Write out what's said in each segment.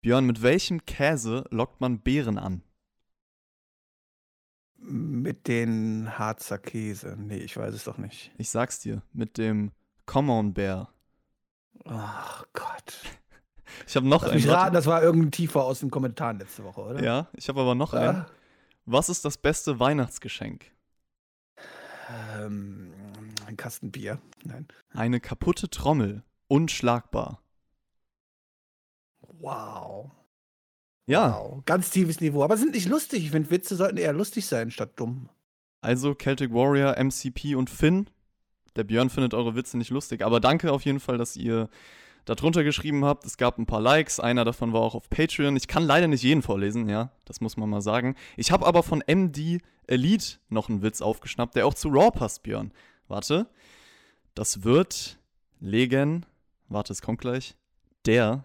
Björn, mit welchem Käse lockt man Beeren an? Mit den Harzer Käse. Nee, ich weiß es doch nicht. Ich sag's dir, mit dem Common Bear. Ach Gott. Ich habe noch Lass einen. mich raten, das war irgendein Tiefer aus den Kommentaren letzte Woche, oder? Ja, ich habe aber noch einen. Ah, Was ist das beste Weihnachtsgeschenk? ähm, ein Kasten Bier. Nein. Eine kaputte Trommel. Unschlagbar. Wow. Ja, Wow. Ganz tiefes Niveau. Aber sind nicht lustig. Ich finde, Witze sollten eher lustig sein statt dumm. also Celtic Warrior, MCP und Finn. Der Björn findet eure Witze nicht lustig, aber danke auf jeden Fall, dass ihr da drunter geschrieben habt. Es gab ein paar Likes, einer davon war auch auf Patreon. Ich kann leider nicht jeden vorlesen, ja, das muss man mal sagen. Ich habe aber von MD Elite noch einen Witz aufgeschnappt, der auch zu Raw passt, Björn. Warte, das wird legen, warte, es kommt gleich, der,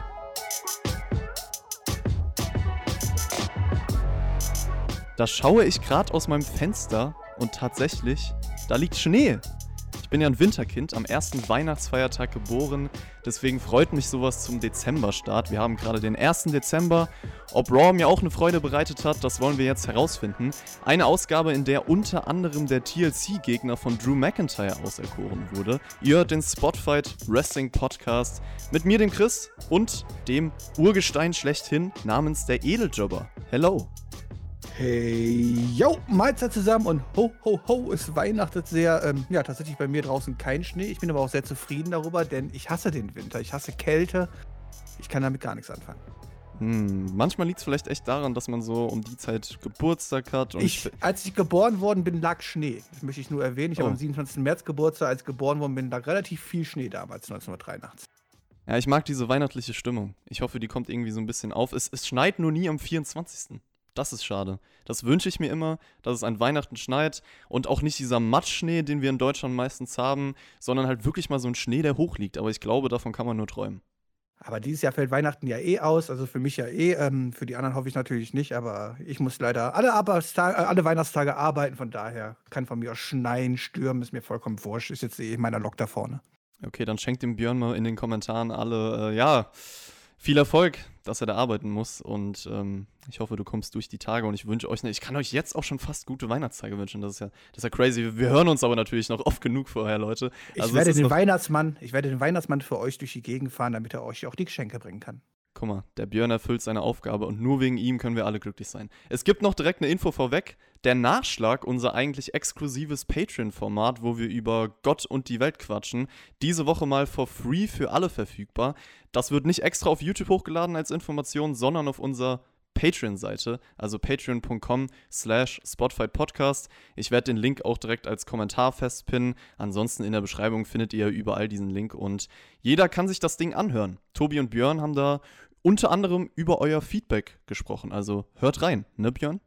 Da schaue ich gerade aus meinem Fenster und tatsächlich, da liegt Schnee. Ich bin ja ein Winterkind, am ersten Weihnachtsfeiertag geboren, deswegen freut mich sowas zum Dezemberstart. Wir haben gerade den 1. Dezember. Ob Raw mir auch eine Freude bereitet hat, das wollen wir jetzt herausfinden. Eine Ausgabe, in der unter anderem der TLC-Gegner von Drew McIntyre auserkoren wurde. Ihr hört den Spotfight Wrestling Podcast mit mir, dem Chris, und dem Urgestein schlechthin namens der Edeljobber. Hello. Hey, yo, Mahlzeit zusammen und ho, ho, ho, es weihnachtet sehr. Ähm, ja, tatsächlich bei mir draußen kein Schnee. Ich bin aber auch sehr zufrieden darüber, denn ich hasse den Winter. Ich hasse Kälte. Ich kann damit gar nichts anfangen. Hm, manchmal liegt es vielleicht echt daran, dass man so um die Zeit Geburtstag hat. Ich, als ich geboren worden bin, lag Schnee. Das möchte ich nur erwähnen. Ich Oh. habe am 27. März Geburtstag. Als ich geboren worden bin, lag relativ viel Schnee damals, 1983. ja, ich mag diese weihnachtliche Stimmung. Ich hoffe, die kommt irgendwie so ein bisschen auf. Es, es schneit nur nie am 24. Das ist schade. Das wünsche ich mir immer, dass es an Weihnachten schneit und auch nicht dieser Matschschnee, den wir in Deutschland meistens haben, sondern halt wirklich mal so ein Schnee, der hoch liegt. Aber ich glaube, davon kann man nur träumen. Aber dieses Jahr fällt Weihnachten ja eh aus. Also für mich ja eh. Ähm, für die anderen hoffe ich natürlich nicht. Aber ich muss leider alle, Arbeitstage, äh, alle Weihnachtstage arbeiten. Von daher kann von mir aus schneien, stürmen. Ist mir vollkommen wurscht. Ist jetzt eh meiner Lok da vorne. Okay, dann schenkt dem Björn mal in den Kommentaren alle, äh, ja, viel Erfolg, dass er da arbeiten muss. Und ähm, ich hoffe, du kommst durch die Tage und ich wünsche euch, ne, ich kann euch jetzt auch schon fast gute Weihnachtstage wünschen. Das ist ja, das ist ja crazy. Wir hören uns aber natürlich noch oft genug vorher, Leute. Ich Also es werde den Weihnachtsmann, ich werde den Weihnachtsmann für euch durch die Gegend fahren, damit er euch auch die Geschenke bringen kann. Guck mal, der Björn erfüllt seine Aufgabe und nur wegen ihm können wir alle glücklich sein. Es gibt noch direkt eine Info vorweg. Der Nachschlag, unser eigentlich exklusives Patreon-Format, wo wir über Gott und die Welt quatschen, diese Woche mal for free für alle verfügbar. Das wird nicht extra auf YouTube hochgeladen als Information, sondern auf unserer Patreon-Seite, also patreon.com slash Podcast. Ich werde den Link auch direkt als Kommentar festpinnen. Ansonsten in der Beschreibung findet ihr überall diesen Link und jeder kann sich das Ding anhören. Tobi und Björn haben da unter anderem über euer Feedback gesprochen. Also hört rein, ne Björn?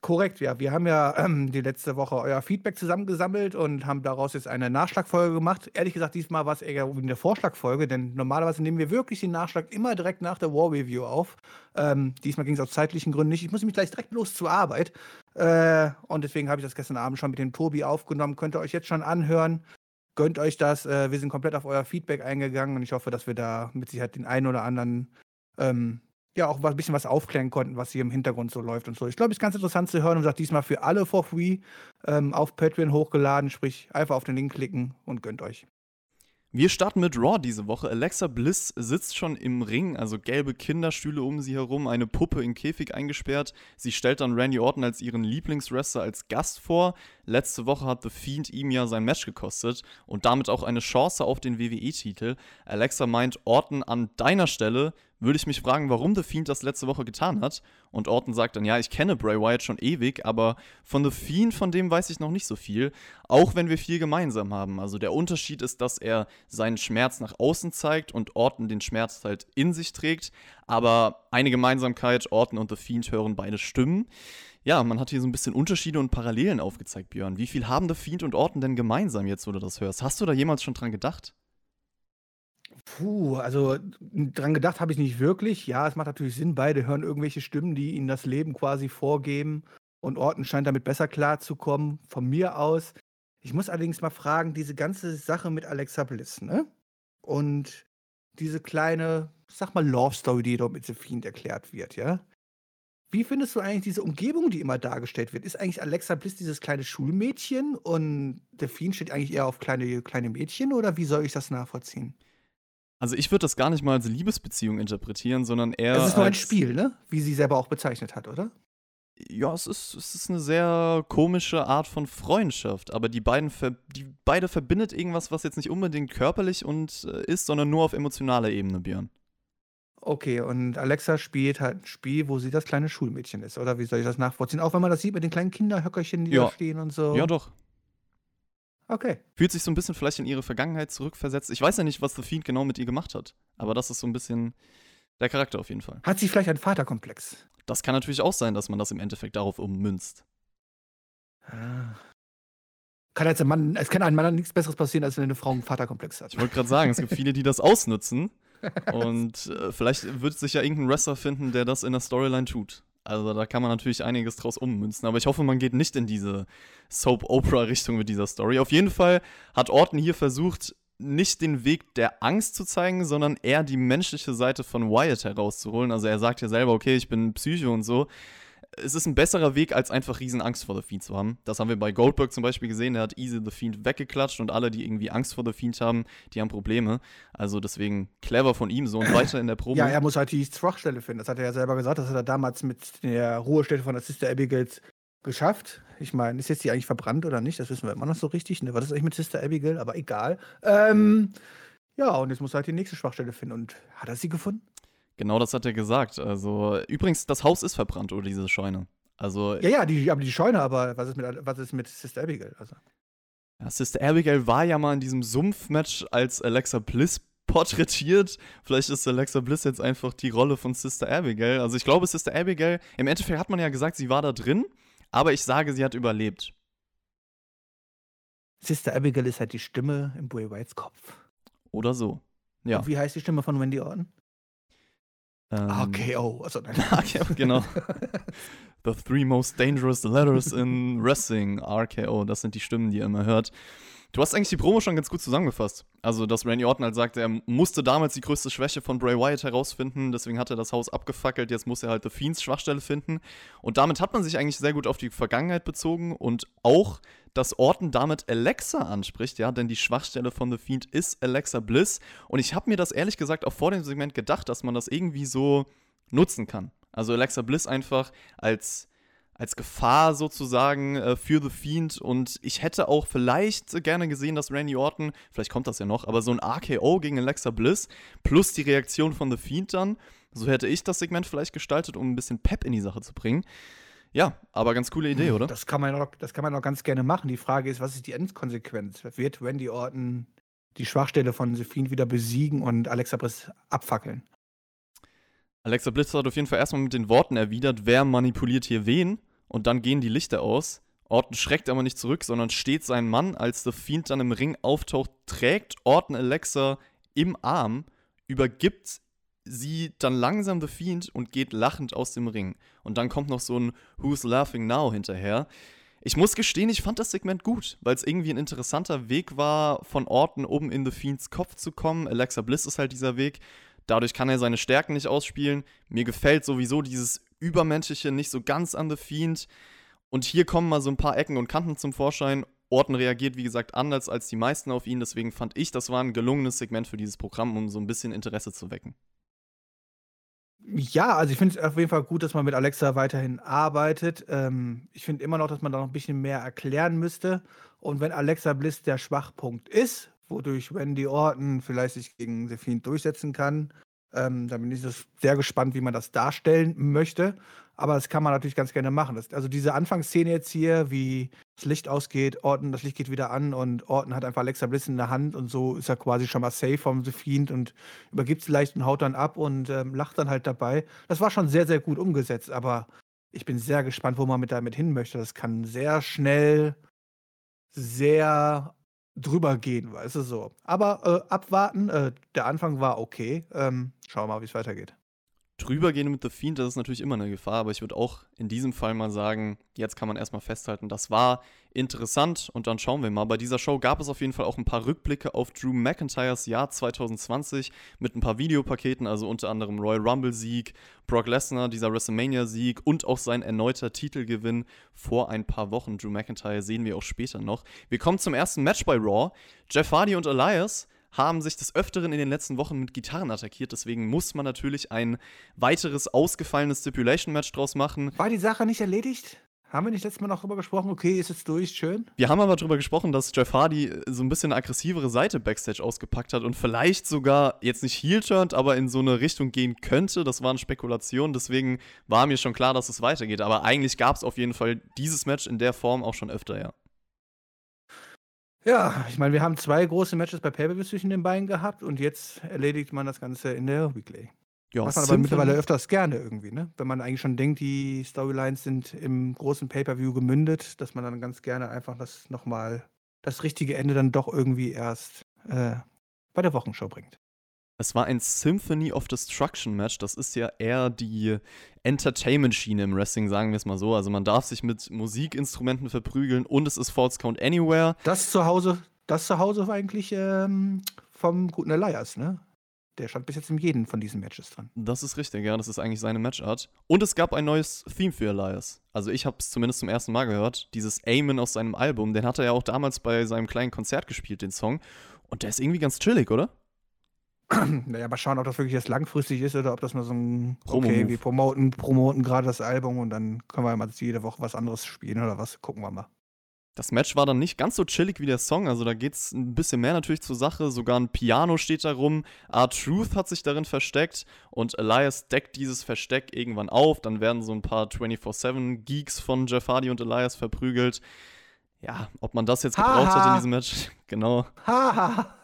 Korrekt, ja. Wir haben ja ähm, die letzte Woche euer Feedback zusammengesammelt und haben daraus jetzt eine Nachschlagfolge gemacht. Ehrlich gesagt, diesmal war es eher eine Vorschlagfolge, denn normalerweise nehmen wir wirklich den Nachschlag immer direkt nach der War Review auf. Ähm, diesmal ging es aus zeitlichen Gründen nicht. Ich muss mich gleich direkt los zur Arbeit. Äh, und deswegen habe ich das gestern Abend schon mit dem Tobi aufgenommen. Könnt ihr euch jetzt schon anhören. Gönnt euch das. Äh, wir sind komplett auf euer Feedback eingegangen und ich hoffe, dass wir da mit Sicherheit den einen oder anderen ähm, ja auch ein bisschen was aufklären konnten, was hier im Hintergrund so läuft und so. Ich glaube, es ist ganz interessant zu hören und sagt diesmal für alle for free ähm, auf Patreon hochgeladen, sprich einfach auf den Link klicken und gönnt euch. Wir starten mit Raw diese Woche. Alexa Bliss sitzt schon im Ring, also gelbe Kinderstühle um sie herum, eine Puppe in Käfig eingesperrt. Sie stellt dann Randy Orton als ihren Lieblingswrestler als Gast vor. Letzte Woche hat The Fiend ihm ja sein Match gekostet und damit auch eine Chance auf den WWE-Titel. Alexa meint, Orton an deiner Stelle würde ich mich fragen, warum The Fiend das letzte Woche getan hat. Und Orton sagt dann, ja, ich kenne Bray Wyatt schon ewig, aber von The Fiend, von dem weiß ich noch nicht so viel, auch wenn wir viel gemeinsam haben. Also der Unterschied ist, dass er seinen Schmerz nach außen zeigt und Orton den Schmerz halt in sich trägt. Aber eine Gemeinsamkeit, Orton und The Fiend hören beide Stimmen. Ja, man hat hier so ein bisschen Unterschiede und Parallelen aufgezeigt, Björn. Wie viel haben The Fiend und Orton denn gemeinsam jetzt, wo du das hörst? Hast du da jemals schon dran gedacht? Puh, also dran gedacht habe ich nicht wirklich. Ja, es macht natürlich Sinn, beide hören irgendwelche Stimmen, die ihnen das Leben quasi vorgeben. Und Orton scheint damit besser klarzukommen, von mir aus. Ich muss allerdings mal fragen, diese ganze Sache mit Alexa Bliss, ne? Und diese kleine, sag mal, Love Story, die dort mit The Fiend erklärt wird, ja? Wie findest du eigentlich diese Umgebung, die immer dargestellt wird? Ist eigentlich Alexa Bliss dieses kleine Schulmädchen und The Fiend steht eigentlich eher auf kleine, kleine Mädchen oder wie soll ich das nachvollziehen? Also ich würde das gar nicht mal als Liebesbeziehung interpretieren, sondern eher. Es ist nur ein Spiel, ne? Wie sie selber auch bezeichnet hat, oder? Ja, es ist, es ist eine sehr komische Art von Freundschaft, aber die beiden ver die beide verbindet irgendwas, was jetzt nicht unbedingt körperlich und äh, ist, sondern nur auf emotionaler Ebene, Björn. Okay, und Alexa spielt halt ein Spiel, wo sie das kleine Schulmädchen ist, oder? Wie soll ich das nachvollziehen? Auch wenn man das sieht mit den kleinen Kinderhöckerchen, die Ja. da stehen und so. Ja, doch. Okay. Fühlt sich so ein bisschen vielleicht in ihre Vergangenheit zurückversetzt. Ich weiß ja nicht, was The Fiend genau mit ihr gemacht hat, aber das ist so ein bisschen der Charakter auf jeden Fall. Hat sie vielleicht einen Vaterkomplex? Das kann natürlich auch sein, dass man das im Endeffekt darauf ummünzt. Ah. Kann als ein Mann, es kann einem Mann nichts Besseres passieren, als wenn eine Frau einen Vaterkomplex hat. Ich wollte gerade sagen, es gibt viele, die das ausnutzen. Und äh, vielleicht wird sich ja irgendein Wrestler finden, der das in der Storyline tut. Also da kann man natürlich einiges draus ummünzen. Aber ich hoffe, man geht nicht in diese Soap-Opera-Richtung mit dieser Story. Auf jeden Fall hat Orton hier versucht, nicht den Weg der Angst zu zeigen, sondern eher die menschliche Seite von Wyatt herauszuholen. Also er sagt ja selber, okay, ich bin Psycho und so. Es ist ein besserer Weg, als einfach riesen Angst vor The Fiend zu haben. Das haben wir bei Goldberg zum Beispiel gesehen. Der hat easy The Fiend weggeklatscht und alle, die irgendwie Angst vor The Fiend haben, die haben Probleme. Also deswegen clever von ihm so und weiter in der Probe. Ja, er muss halt die Schwachstelle finden. Das hat er ja selber gesagt. Das hat er damals mit der Ruhestätte von der Sister Abigail geschafft. Ich meine, ist jetzt die eigentlich verbrannt oder nicht? Das wissen wir immer noch so richtig. Ne? Was ist eigentlich mit Sister Abigail? Aber egal. Ähm, ja, und jetzt muss er halt die nächste Schwachstelle finden. Und hat er sie gefunden? Genau das hat er gesagt. Also übrigens, das Haus ist verbrannt oder diese Scheune. Also Ja, ja, die, aber die Scheune, aber was ist mit, was ist mit Sister Abigail? Also, Ja, Sister Abigail war ja mal in diesem Sumpfmatch als Alexa Bliss porträtiert. Vielleicht ist Alexa Bliss jetzt einfach die Rolle von Sister Abigail. Also ich glaube, Sister Abigail, im Endeffekt hat man ja gesagt, sie war da drin, aber ich sage, sie hat überlebt. Sister Abigail ist halt die Stimme im Bray Whites Kopf. Oder so. Ja. Und wie heißt die Stimme von Wendy Orton? Ähm, RKO. Also, nein. Okay, genau. The three most dangerous letters in Wrestling, RKO, das sind die Stimmen, die ihr immer hört. Du hast eigentlich die Promo schon ganz gut zusammengefasst. Also, dass Randy Orton halt sagte, er musste damals die größte Schwäche von Bray Wyatt herausfinden, deswegen hat er das Haus abgefackelt, jetzt muss er halt The Fiends Schwachstelle finden. Und damit hat man sich eigentlich sehr gut auf die Vergangenheit bezogen und auch, dass Orton damit Alexa anspricht, ja, denn die Schwachstelle von The Fiend ist Alexa Bliss. Und ich habe mir das ehrlich gesagt auch vor dem Segment gedacht, dass man das irgendwie so nutzen kann. Also Alexa Bliss einfach als, als Gefahr sozusagen äh, für The Fiend. Und ich hätte auch vielleicht gerne gesehen, dass Randy Orton, vielleicht kommt das ja noch, aber so ein RKO gegen Alexa Bliss plus die Reaktion von The Fiend dann. So hätte ich das Segment vielleicht gestaltet, um ein bisschen Pep in die Sache zu bringen. Ja, aber ganz coole Idee, oder? Das kann, man auch, das kann man auch ganz gerne machen. Die Frage ist, was ist die Endkonsequenz? Wird Randy Orton die Schwachstelle von The Fiend wieder besiegen und Alexa Bliss abfackeln? Alexa Bliss hat auf jeden Fall erstmal mit den Worten erwidert, wer manipuliert hier wen? Und dann gehen die Lichter aus. Orton schreckt aber nicht zurück, sondern steht sein Mann, als The Fiend dann im Ring auftaucht, trägt Orton Alexa im Arm, übergibt sie dann langsam The Fiend und geht lachend aus dem Ring. Und dann kommt noch so ein Who's Laughing Now hinterher. Ich muss gestehen, ich fand das Segment gut, weil es irgendwie ein interessanter Weg war, von Orton oben in The Fiends Kopf zu kommen. Alexa Bliss ist halt dieser Weg. Dadurch kann er seine Stärken nicht ausspielen. Mir gefällt sowieso dieses Übermenschliche nicht so ganz an The Fiend. Und hier kommen mal so ein paar Ecken und Kanten zum Vorschein. Orton reagiert, wie gesagt, anders als die meisten auf ihn. Deswegen fand ich, das war ein gelungenes Segment für dieses Programm, um so ein bisschen Interesse zu wecken. Ja, also ich finde es auf jeden Fall gut, dass man mit Alexa weiterhin arbeitet. Ähm, ich finde immer noch, dass man da noch ein bisschen mehr erklären müsste. Und wenn Alexa Bliss der Schwachpunkt ist, wodurch Wendy Orton vielleicht sich gegen The Fiend durchsetzen kann, Ähm, da bin ich sehr gespannt, wie man das darstellen möchte. Aber das kann man natürlich ganz gerne machen. Das, also diese Anfangsszene jetzt hier, wie das Licht ausgeht, Orton, das Licht geht wieder an und Orton hat einfach Alexa Bliss in der Hand und so ist er quasi schon mal safe vom The Fiend und übergibt es leicht und haut dann ab und ähm, lacht dann halt dabei. Das war schon sehr, sehr gut umgesetzt, aber ich bin sehr gespannt, wo man mit damit hin möchte. Das kann sehr schnell sehr drüber gehen, weißt du so. Aber äh, abwarten, äh, der Anfang war okay. Ähm, schauen wir mal, wie es weitergeht drüber gehen mit The Fiend, das ist natürlich immer eine Gefahr, aber ich würde auch in diesem Fall mal sagen, jetzt kann man erstmal festhalten, das war interessant und dann schauen wir mal. Bei dieser Show gab es auf jeden Fall auch ein paar Rückblicke auf Drew McIntyres Jahr 2020 mit ein paar Videopaketen, also unter anderem Royal Rumble Sieg, Brock Lesnar, dieser WrestleMania Sieg und auch sein erneuter Titelgewinn vor ein paar Wochen. Drew McIntyre sehen wir auch später noch. Wir kommen zum ersten Match bei Raw. Jeff Hardy und Elias haben sich des Öfteren in den letzten Wochen mit Gitarren attackiert. Deswegen muss man natürlich ein weiteres ausgefallenes Stipulation-Match draus machen. War die Sache nicht erledigt? Haben wir nicht letztes Mal noch drüber gesprochen? Okay, ist jetzt durch, schön. Wir haben aber drüber gesprochen, dass Jeff Hardy so ein bisschen eine aggressivere Seite Backstage ausgepackt hat und vielleicht sogar jetzt nicht heel-turned, aber in so eine Richtung gehen könnte. Das waren Spekulationen, deswegen war mir schon klar, dass es weitergeht. Aber eigentlich gab es auf jeden Fall dieses Match in der Form auch schon öfter, ja. Ja, ich meine, wir haben zwei große Matches bei pay zwischen den beiden gehabt und jetzt erledigt man das Ganze in der Weekly. Ja, Was man aber mittlerweile öfters gerne irgendwie, ne? Wenn man eigentlich schon denkt, die Storylines sind im großen Pay-Per-View gemündet, dass man dann ganz gerne einfach das nochmal, das richtige Ende dann doch irgendwie erst äh, bei der Wochenshow bringt. Es war ein Symphony of Destruction Match. Das ist ja eher die Entertainment-Schiene im Wrestling, sagen wir es mal so. Also man darf sich mit Musikinstrumenten verprügeln und es ist False Count Anywhere. Das zu Hause, das zu Hause war eigentlich ähm, vom guten Elias, ne? Der stand bis jetzt in jedem von diesen Matches dran. Das ist richtig, ja. Das ist eigentlich seine Matchart. Und es gab ein neues Theme für Elias. Also ich habe es zumindest zum ersten Mal gehört. Dieses Amen aus seinem Album. Den hat er ja auch damals bei seinem kleinen Konzert gespielt, den Song. Und der ist irgendwie ganz chillig, oder? naja, mal schauen, ob das wirklich jetzt langfristig ist oder ob das nur so ein, okay, wir promoten, promoten gerade das Album und dann können wir mal jede Woche was anderes spielen oder was. Gucken wir mal. Das Match war dann nicht ganz so chillig wie der Song, also da geht es ein bisschen mehr natürlich zur Sache. Sogar ein Piano steht da rum. R-Truth hat sich darin versteckt und Elias deckt dieses Versteck irgendwann auf. Dann werden so ein paar 24-7-Geeks von Jeff Hardy und Elias verprügelt. Ja, ob man das jetzt gebraucht hat in diesem Match, genau. Haha.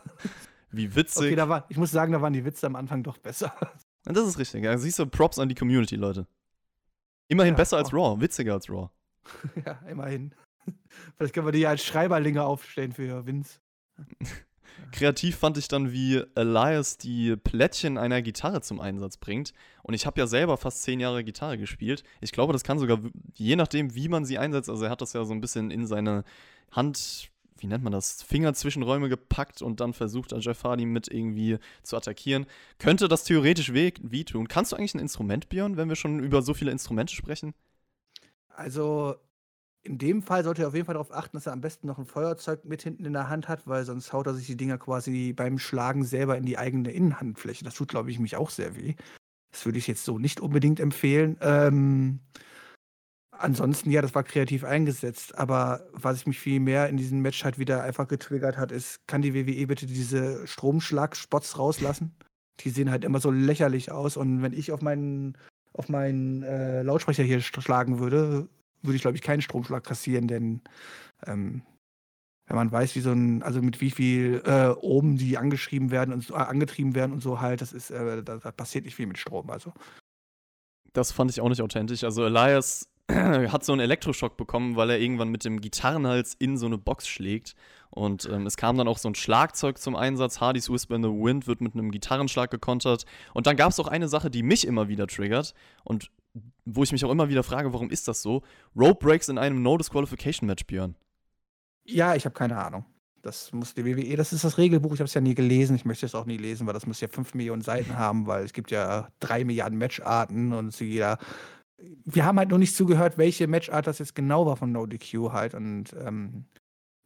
Wie witzig. Okay, da war, ich muss sagen, da waren die Witze am Anfang doch besser. Das ist richtig. Ja, siehst du, Props an die Community, Leute. Immerhin ja, besser als Raw, witziger als Raw. ja, immerhin. Vielleicht können wir die ja als Schreiberlinge aufstellen für Vince. Kreativ fand ich dann, wie Elias die Plättchen einer Gitarre zum Einsatz bringt. Und ich habe ja selber fast zehn Jahre Gitarre gespielt. Ich glaube, das kann sogar, je nachdem, wie man sie einsetzt, also er hat das ja so ein bisschen in seine Hand wie nennt man das, Fingerzwischenräume gepackt und dann versucht Jeff Hardy mit irgendwie zu attackieren. Könnte das theoretisch weh wehtun? Kannst du eigentlich ein Instrument, Björn, wenn wir schon über so viele Instrumente sprechen? Also, in dem Fall sollte er auf jeden Fall darauf achten, dass er am besten noch ein Feuerzeug mit hinten in der Hand hat, weil sonst haut er sich die Dinger quasi beim Schlagen selber in die eigene Innenhandfläche. Das tut, glaube ich, mich auch sehr weh. Das würde ich jetzt so nicht unbedingt empfehlen. Ähm, Ansonsten, ja, das war kreativ eingesetzt, aber was ich mich viel mehr in diesem Match halt wieder einfach getriggert hat, ist, kann die WWE bitte diese Stromschlag-Spots rauslassen? Die sehen halt immer so lächerlich aus und wenn ich auf meinen, auf meinen äh, Lautsprecher hier schlagen würde, würde ich, glaube ich, keinen Stromschlag kassieren, denn ähm, wenn man weiß, wie so ein, also mit wie viel äh, oben die angeschrieben werden und äh, angetrieben werden und so halt, das ist, äh, da, da passiert nicht viel mit Strom, also. Das fand ich auch nicht authentisch. Also Elias hat so einen Elektroschock bekommen, weil er irgendwann mit dem Gitarrenhals in so eine Box schlägt. Und ähm, es kam dann auch so ein Schlagzeug zum Einsatz. Hardys Whisper in the Wind wird mit einem Gitarrenschlag gekontert. Und dann gab es auch eine Sache, die mich immer wieder triggert und wo ich mich auch immer wieder frage, warum ist das so? Rope Breaks in einem No Disqualification Match, Björn. Ja, ich habe keine Ahnung. Das muss die WWE, das ist das Regelbuch, ich habe es ja nie gelesen, ich möchte es auch nie lesen, weil das muss ja 5 Millionen Seiten haben, weil es gibt ja 3 Milliarden Matcharten und jeder wir haben halt noch nicht zugehört, welche Matchart das jetzt genau war von NoDQ halt. Und ähm,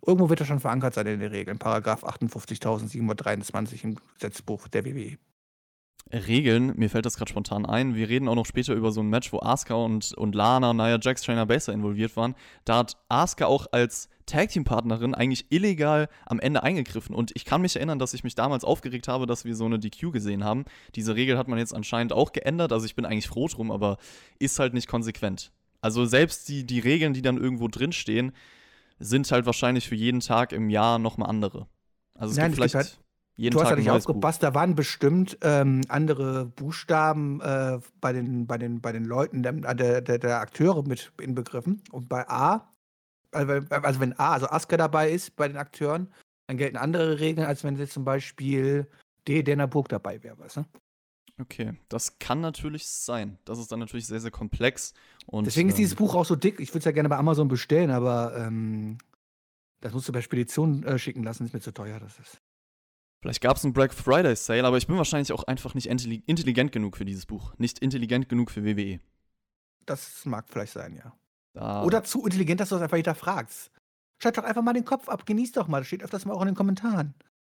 irgendwo wird das schon verankert sein in den Regeln. Paragraph 58.723 im Gesetzbuch der WWE. Regeln, mir fällt das gerade spontan ein. Wir reden auch noch später über so ein Match, wo Asuka und, und Lana, Nia Jax, Trainer Baser involviert waren. Da hat Asuka auch als Tag Team Partnerin eigentlich illegal am Ende eingegriffen. Und ich kann mich erinnern, dass ich mich damals aufgeregt habe, dass wir so eine DQ gesehen haben. Diese Regel hat man jetzt anscheinend auch geändert. Also ich bin eigentlich froh drum, aber ist halt nicht konsequent. Also selbst die, die Regeln, die dann irgendwo drinstehen, sind halt wahrscheinlich für jeden Tag im Jahr nochmal andere. Also es Nein, gibt es vielleicht gibt halt- jeden du hast ja Tag nicht aufgepasst, da waren bestimmt ähm, andere Buchstaben äh, bei, den, bei, den, bei den Leuten der, der, der, Akteure mit inbegriffen. Und bei A, also wenn- also wenn A, also Aska dabei ist bei den Akteuren, dann gelten andere Regeln, als wenn jetzt zum Beispiel D. Dana Burg dabei wäre, weißt du? Okay, das kann natürlich sein. Das ist dann natürlich sehr, sehr komplex. Und, Deswegen ist ähm, dieses Buch auch so dick. Ich würde es ja gerne bei Amazon bestellen, aber ähm, das musst du per Spedition äh, schicken lassen, ist mir zu teuer. Das ist. Vielleicht gab es einen Black Friday Sale, aber ich bin wahrscheinlich auch einfach nicht intelli- intelligent genug für dieses Buch. Nicht intelligent genug für WWE. Das mag vielleicht sein, ja. Da, Oder zu intelligent, dass du das einfach hinterfragst. Schalt doch einfach mal den Kopf ab, genieß doch mal. Das steht öfters mal auch in den Kommentaren.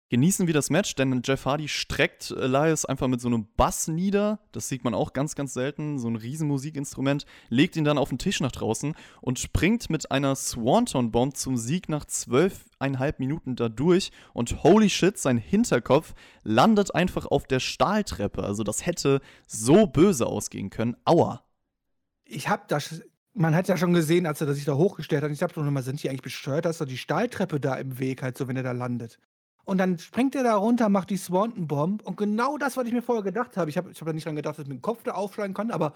Genießen wir das Match, denn Jeff Hardy streckt Elias einfach mit so einem Bass nieder. Das sieht man auch ganz, ganz selten. So ein riesen Musikinstrument. Legt ihn dann auf den Tisch nach draußen und springt mit einer Swanton-Bomb zum Sieg nach zwölfeinhalb Minuten da durch. Und holy shit, sein Hinterkopf landet einfach auf der Stahltreppe. Also das hätte so böse ausgehen können. Aua. Ich hab das. Man hat ja schon gesehen, als er sich da hochgestellt hat. Ich hab doch nochmal, sind die eigentlich besteuert? Da ist doch die Stahltreppe da im Weg, halt so, wenn er da landet. Und dann springt er da runter, macht die Swanton-Bomb. Und genau das, was ich mir vorher gedacht habe. Ich habe ich hab da nicht dran gedacht, dass ich mit dem Kopf da aufschlagen kann, aber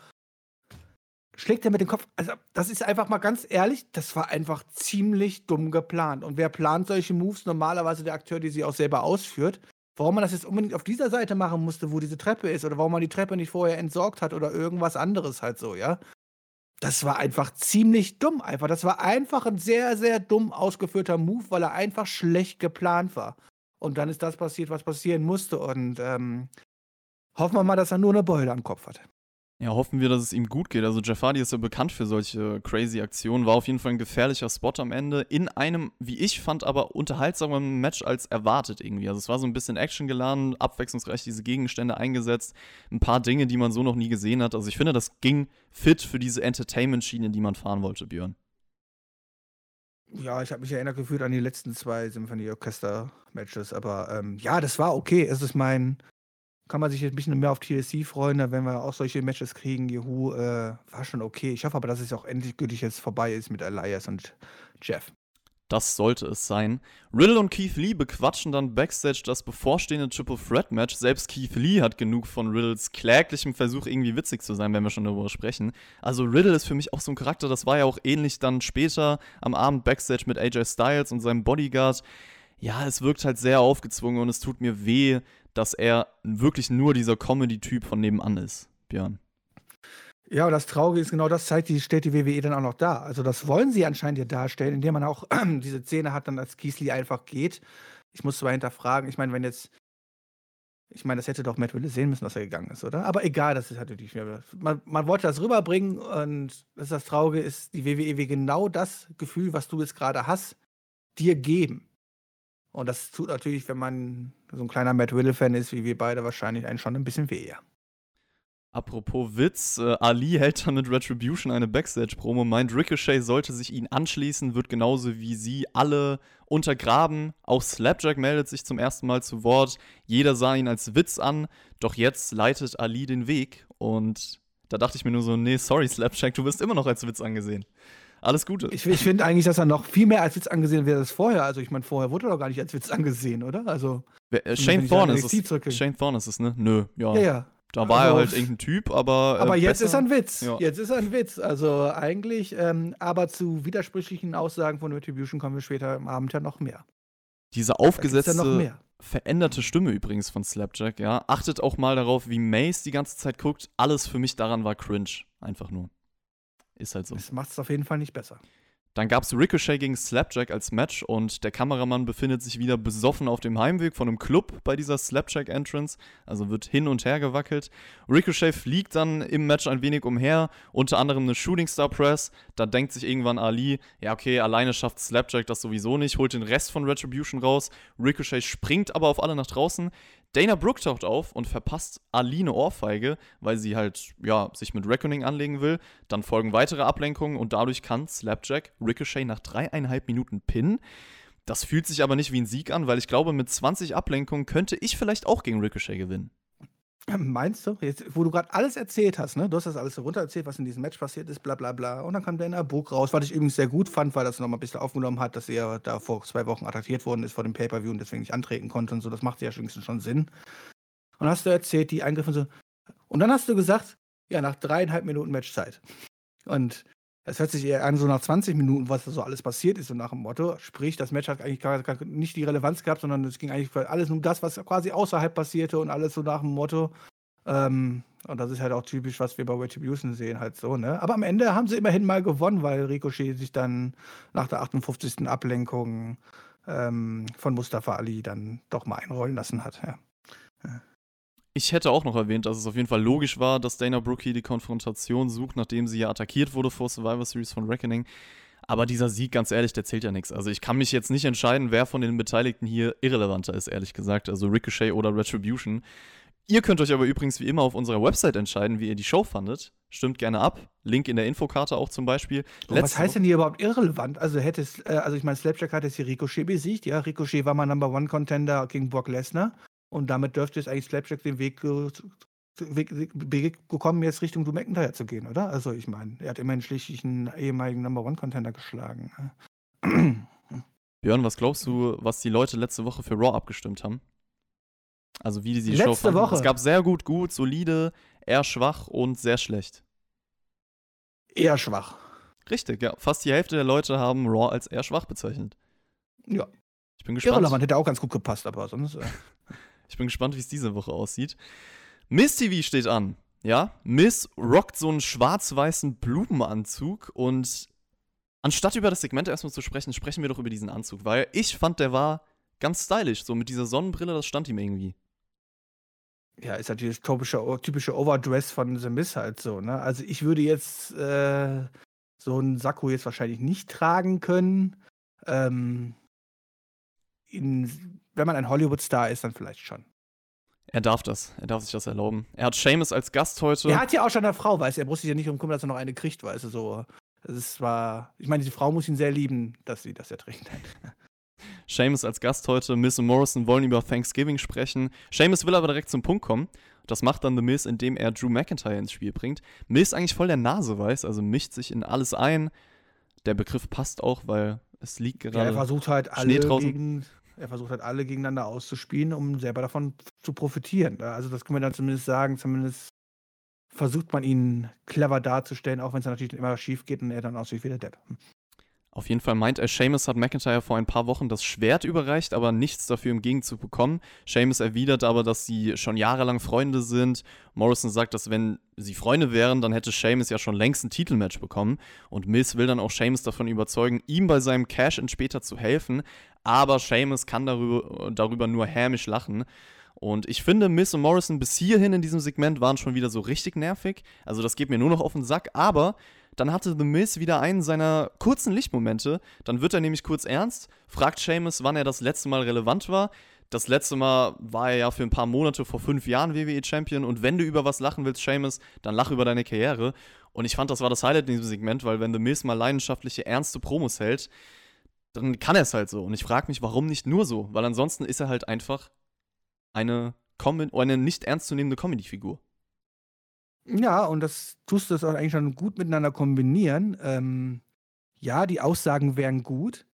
schlägt er mit dem Kopf. Also, das ist einfach mal ganz ehrlich, das war einfach ziemlich dumm geplant. Und wer plant solche Moves? Normalerweise der Akteur, der sie auch selber ausführt. Warum man das jetzt unbedingt auf dieser Seite machen musste, wo diese Treppe ist, oder warum man die Treppe nicht vorher entsorgt hat oder irgendwas anderes halt so, ja. Das war einfach ziemlich dumm, einfach. Das war einfach ein sehr, sehr dumm ausgeführter Move, weil er einfach schlecht geplant war. Und dann ist das passiert, was passieren musste. Und ähm, hoffen wir mal, dass er nur eine Beule am Kopf hat. Ja, hoffen wir, dass es ihm gut geht. Also Jeff Hardy ist ja bekannt für solche crazy Aktionen, war auf jeden Fall ein gefährlicher Spot am Ende. In einem, wie ich fand, aber unterhaltsamen Match als erwartet irgendwie. Also es war so ein bisschen Action geladen, abwechslungsreich diese Gegenstände eingesetzt, ein paar Dinge, die man so noch nie gesehen hat. Also ich finde, das ging fit für diese Entertainment-Schiene, die man fahren wollte, Björn. Ja, ich habe mich erinnert gefühlt an die letzten zwei Symphonie-Orchester-Matches. Aber ähm, ja, das war okay. Es ist mein. Kann man sich jetzt ein bisschen mehr auf TLC freuen, da wenn wir auch solche Matches kriegen. Juhu, äh, war schon okay. Ich hoffe aber, dass es auch endgültig jetzt vorbei ist mit Elias und Jeff. Das sollte es sein. Riddle und Keith Lee bequatschen dann backstage das bevorstehende Triple Threat Match. Selbst Keith Lee hat genug von Riddles kläglichem Versuch, irgendwie witzig zu sein, wenn wir schon darüber sprechen. Also Riddle ist für mich auch so ein Charakter, das war ja auch ähnlich dann später am Abend backstage mit AJ Styles und seinem Bodyguard. Ja, es wirkt halt sehr aufgezwungen und es tut mir weh, dass er wirklich nur dieser Comedy-Typ von nebenan ist, Björn. Ja, und das Traurige ist genau das zeigt, die stellt die WWE dann auch noch dar. Also das wollen sie anscheinend ja darstellen, indem man auch diese Szene hat, dann als Kiesli einfach geht. Ich muss zwar hinterfragen, ich meine, wenn jetzt, ich meine, das hätte doch Matt Wille sehen müssen, dass er gegangen ist, oder? Aber egal, das ist halt natürlich, man, man wollte das rüberbringen und das, ist das Traurige ist, die WWE will genau das Gefühl, was du jetzt gerade hast, dir geben. Und das tut natürlich, wenn man so ein kleiner Matt Wille-Fan ist, wie wir beide, wahrscheinlich einen schon ein bisschen weh. Ja. Apropos Witz, äh, Ali hält dann mit Retribution eine Backstage-Promo, meint Ricochet sollte sich ihnen anschließen, wird genauso wie sie alle untergraben. Auch Slapjack meldet sich zum ersten Mal zu Wort. Jeder sah ihn als Witz an, doch jetzt leitet Ali den Weg und da dachte ich mir nur so, nee, sorry Slapjack, du wirst immer noch als Witz angesehen. Alles Gute. Ich, ich finde eigentlich, dass er noch viel mehr als Witz angesehen wird als vorher. Also ich meine, vorher wurde er doch gar nicht als Witz angesehen, oder? Also äh, Shane Thorne ist es. Shane Thorne ist es, ne? Nö, ja. ja, ja. Da war er Also- halt irgendein Typ, aber. Äh, Aber jetzt besser. ist er ein Witz. Ja. Jetzt ist er ein Witz. Also eigentlich, ähm, aber zu widersprüchlichen Aussagen von Retribution kommen wir später im Abend ja noch mehr. Diese aufgesetzte. ja noch mehr. veränderte Stimme übrigens von Slapjack, ja. Achtet auch mal darauf, wie Mace die ganze Zeit guckt. Alles für mich daran war cringe. Einfach nur. Ist halt so. Das macht es auf jeden Fall nicht besser. Dann gab es Ricochet gegen Slapjack als Match und der Kameramann befindet sich wieder besoffen auf dem Heimweg von einem Club bei dieser Slapjack-Entrance. Also wird hin und her gewackelt. Ricochet fliegt dann im Match ein wenig umher, unter anderem eine Shooting Star Press. Da denkt sich irgendwann Ali, ja okay, alleine schafft Slapjack das sowieso nicht, holt den Rest von Retribution raus. Ricochet springt aber auf alle nach draußen. Dana Brooke taucht auf und verpasst Ali eine Ohrfeige, weil sie halt, ja, sich mit Reckoning anlegen will. Dann folgen weitere Ablenkungen und dadurch kann Slapjack Ricochet nach dreieinhalb Minuten pinnen. Das fühlt sich aber nicht wie ein Sieg an, weil ich glaube, mit 20 Ablenkungen könnte ich vielleicht auch gegen Ricochet gewinnen. Meinst du? Jetzt, wo du gerade alles erzählt hast, ne? Du hast das alles so runter erzählt, was in diesem Match passiert ist, bla bla bla. Und dann kam Dana Brooke raus, was ich übrigens sehr gut fand, weil das nochmal ein bisschen aufgenommen hat, dass er da vor zwei Wochen attackiert worden ist vor dem Pay-Per-View und deswegen nicht antreten konnte und so. Das macht ja schon, schon Sinn. Und hast du erzählt, die Eingriffe und so. Und dann hast du gesagt, ja, nach dreieinhalb Minuten Matchzeit. Und es hört sich eher an, so nach 20 Minuten, was da so alles passiert ist, so nach dem Motto. Sprich, das Match hat eigentlich gar, gar nicht die Relevanz gehabt, sondern es ging eigentlich alles um das, was quasi außerhalb passierte und alles so nach dem Motto. Ähm, und das ist halt auch typisch, was wir bei Retribution sehen, halt so, ne? Aber am Ende haben sie immerhin mal gewonnen, weil Ricochet sich dann nach der 58. Ablenkung ähm, von Mustafa Ali dann doch mal einrollen lassen hat, ja. ja. Ich hätte auch noch erwähnt, dass es auf jeden Fall logisch war, dass Dana Brooke hier die Konfrontation sucht, nachdem sie ja attackiert wurde vor Survivor Series von Reckoning. Aber dieser Sieg, ganz ehrlich, der zählt ja nichts. Also ich kann mich jetzt nicht entscheiden, wer von den Beteiligten hier irrelevanter ist, ehrlich gesagt. Also Ricochet oder Retribution. Ihr könnt euch aber übrigens wie immer auf unserer Website entscheiden, wie ihr die Show fandet. Stimmt gerne ab. Link in der Infokarte auch zum Beispiel. Oh, was heißt denn hier überhaupt irrelevant? Also hättest, äh, also ich meine, Slapjack hat jetzt hier Ricochet besiegt, ja. Ricochet war mal Number One Contender gegen Brock Lesnar. Und damit dürfte es eigentlich Slapjack den Weg, Weg gekommen, jetzt Richtung Drew McIntyre zu gehen, oder? Also ich meine, er hat immerhin schließlich einen ehemaligen Number One Contender geschlagen. Björn, was glaubst du, was die Leute letzte Woche für Raw abgestimmt haben? Also wie die letzte Show fanden. Woche. Es gab sehr gut, gut, solide, eher schwach und sehr schlecht. Eher schwach. Richtig, ja. Fast die Hälfte der Leute haben Raw als eher schwach bezeichnet. Ja. Ich bin gespannt. Irrelevant hätte auch ganz gut gepasst, aber sonst. Äh ich bin gespannt, wie es diese Woche aussieht. Miss TV steht an. Ja, Miss rockt so einen schwarz-weißen Blumenanzug und anstatt über das Segment erstmal zu sprechen, sprechen wir doch über diesen Anzug, weil ich fand, der war ganz stylisch, so mit dieser Sonnenbrille, das stand ihm irgendwie. Ja, ist natürlich das typische, typische Overdress von The Miss halt so, ne? Also ich würde jetzt äh, so einen Sakko jetzt wahrscheinlich nicht tragen können. Ähm, in, wenn man ein Hollywood-Star ist, dann vielleicht schon. Er darf das. Er darf sich das erlauben. Er hat Seamus als Gast heute. Er hat ja auch schon eine Frau, weißt du. Er muss sich ja nicht darum kümmern, dass er noch eine kriegt, weißt du. So. Das war. Ich meine, die Frau muss ihn sehr lieben, dass sie das er trägt. Seamus als Gast heute. Miss und Morrison wollen über Thanksgiving sprechen. Seamus will aber direkt zum Punkt kommen. Das macht dann The Miz, indem er Drew McIntyre ins Spiel bringt. Miz eigentlich voll der Nase weiß, also mischt sich in alles ein. Der Begriff passt auch, weil es liegt gerade. Ja, er versucht halt alle gegen, er versucht halt alle gegeneinander auszuspielen, um selber davon zu profitieren. Also das können wir dann zumindest sagen, zumindest versucht man ihn clever darzustellen, auch wenn es natürlich immer schief geht und er dann aussieht wie der Depp. Auf jeden Fall meint er, Seamus hat McIntyre vor ein paar Wochen das Schwert überreicht, aber nichts dafür im Gegenzug bekommen. Seamus erwidert aber, dass sie schon jahrelang Freunde sind. Morrison sagt, dass wenn sie Freunde wären, dann hätte Seamus ja schon längst ein Titelmatch bekommen. Und Miz will dann auch Seamus davon überzeugen, ihm bei seinem Cash-In später zu helfen. Aber Seamus kann darüber, darüber nur hämisch lachen. Und ich finde, Miss und Morrison bis hierhin in diesem Segment waren schon wieder so richtig nervig. Also das geht mir nur noch auf den Sack. Aber dann hatte The Miz wieder einen seiner kurzen Lichtmomente. Dann wird er nämlich kurz ernst, fragt Seamus, wann er das letzte Mal relevant war. Das letzte Mal war er ja für ein paar Monate vor fünf Jahren WWE-Champion. Und wenn du über was lachen willst, Seamus, dann lach über deine Karriere. Und ich fand, das war das Highlight in diesem Segment, weil wenn The Miz mal leidenschaftliche, ernste Promos hält, dann kann er es halt so. Und ich frage mich, warum nicht nur so? Weil ansonsten ist er halt einfach eine, eine nicht ernstzunehmende Comedy-Figur. Ja, und das tust du das auch eigentlich schon gut miteinander kombinieren. Ähm, ja, die Aussagen wären gut.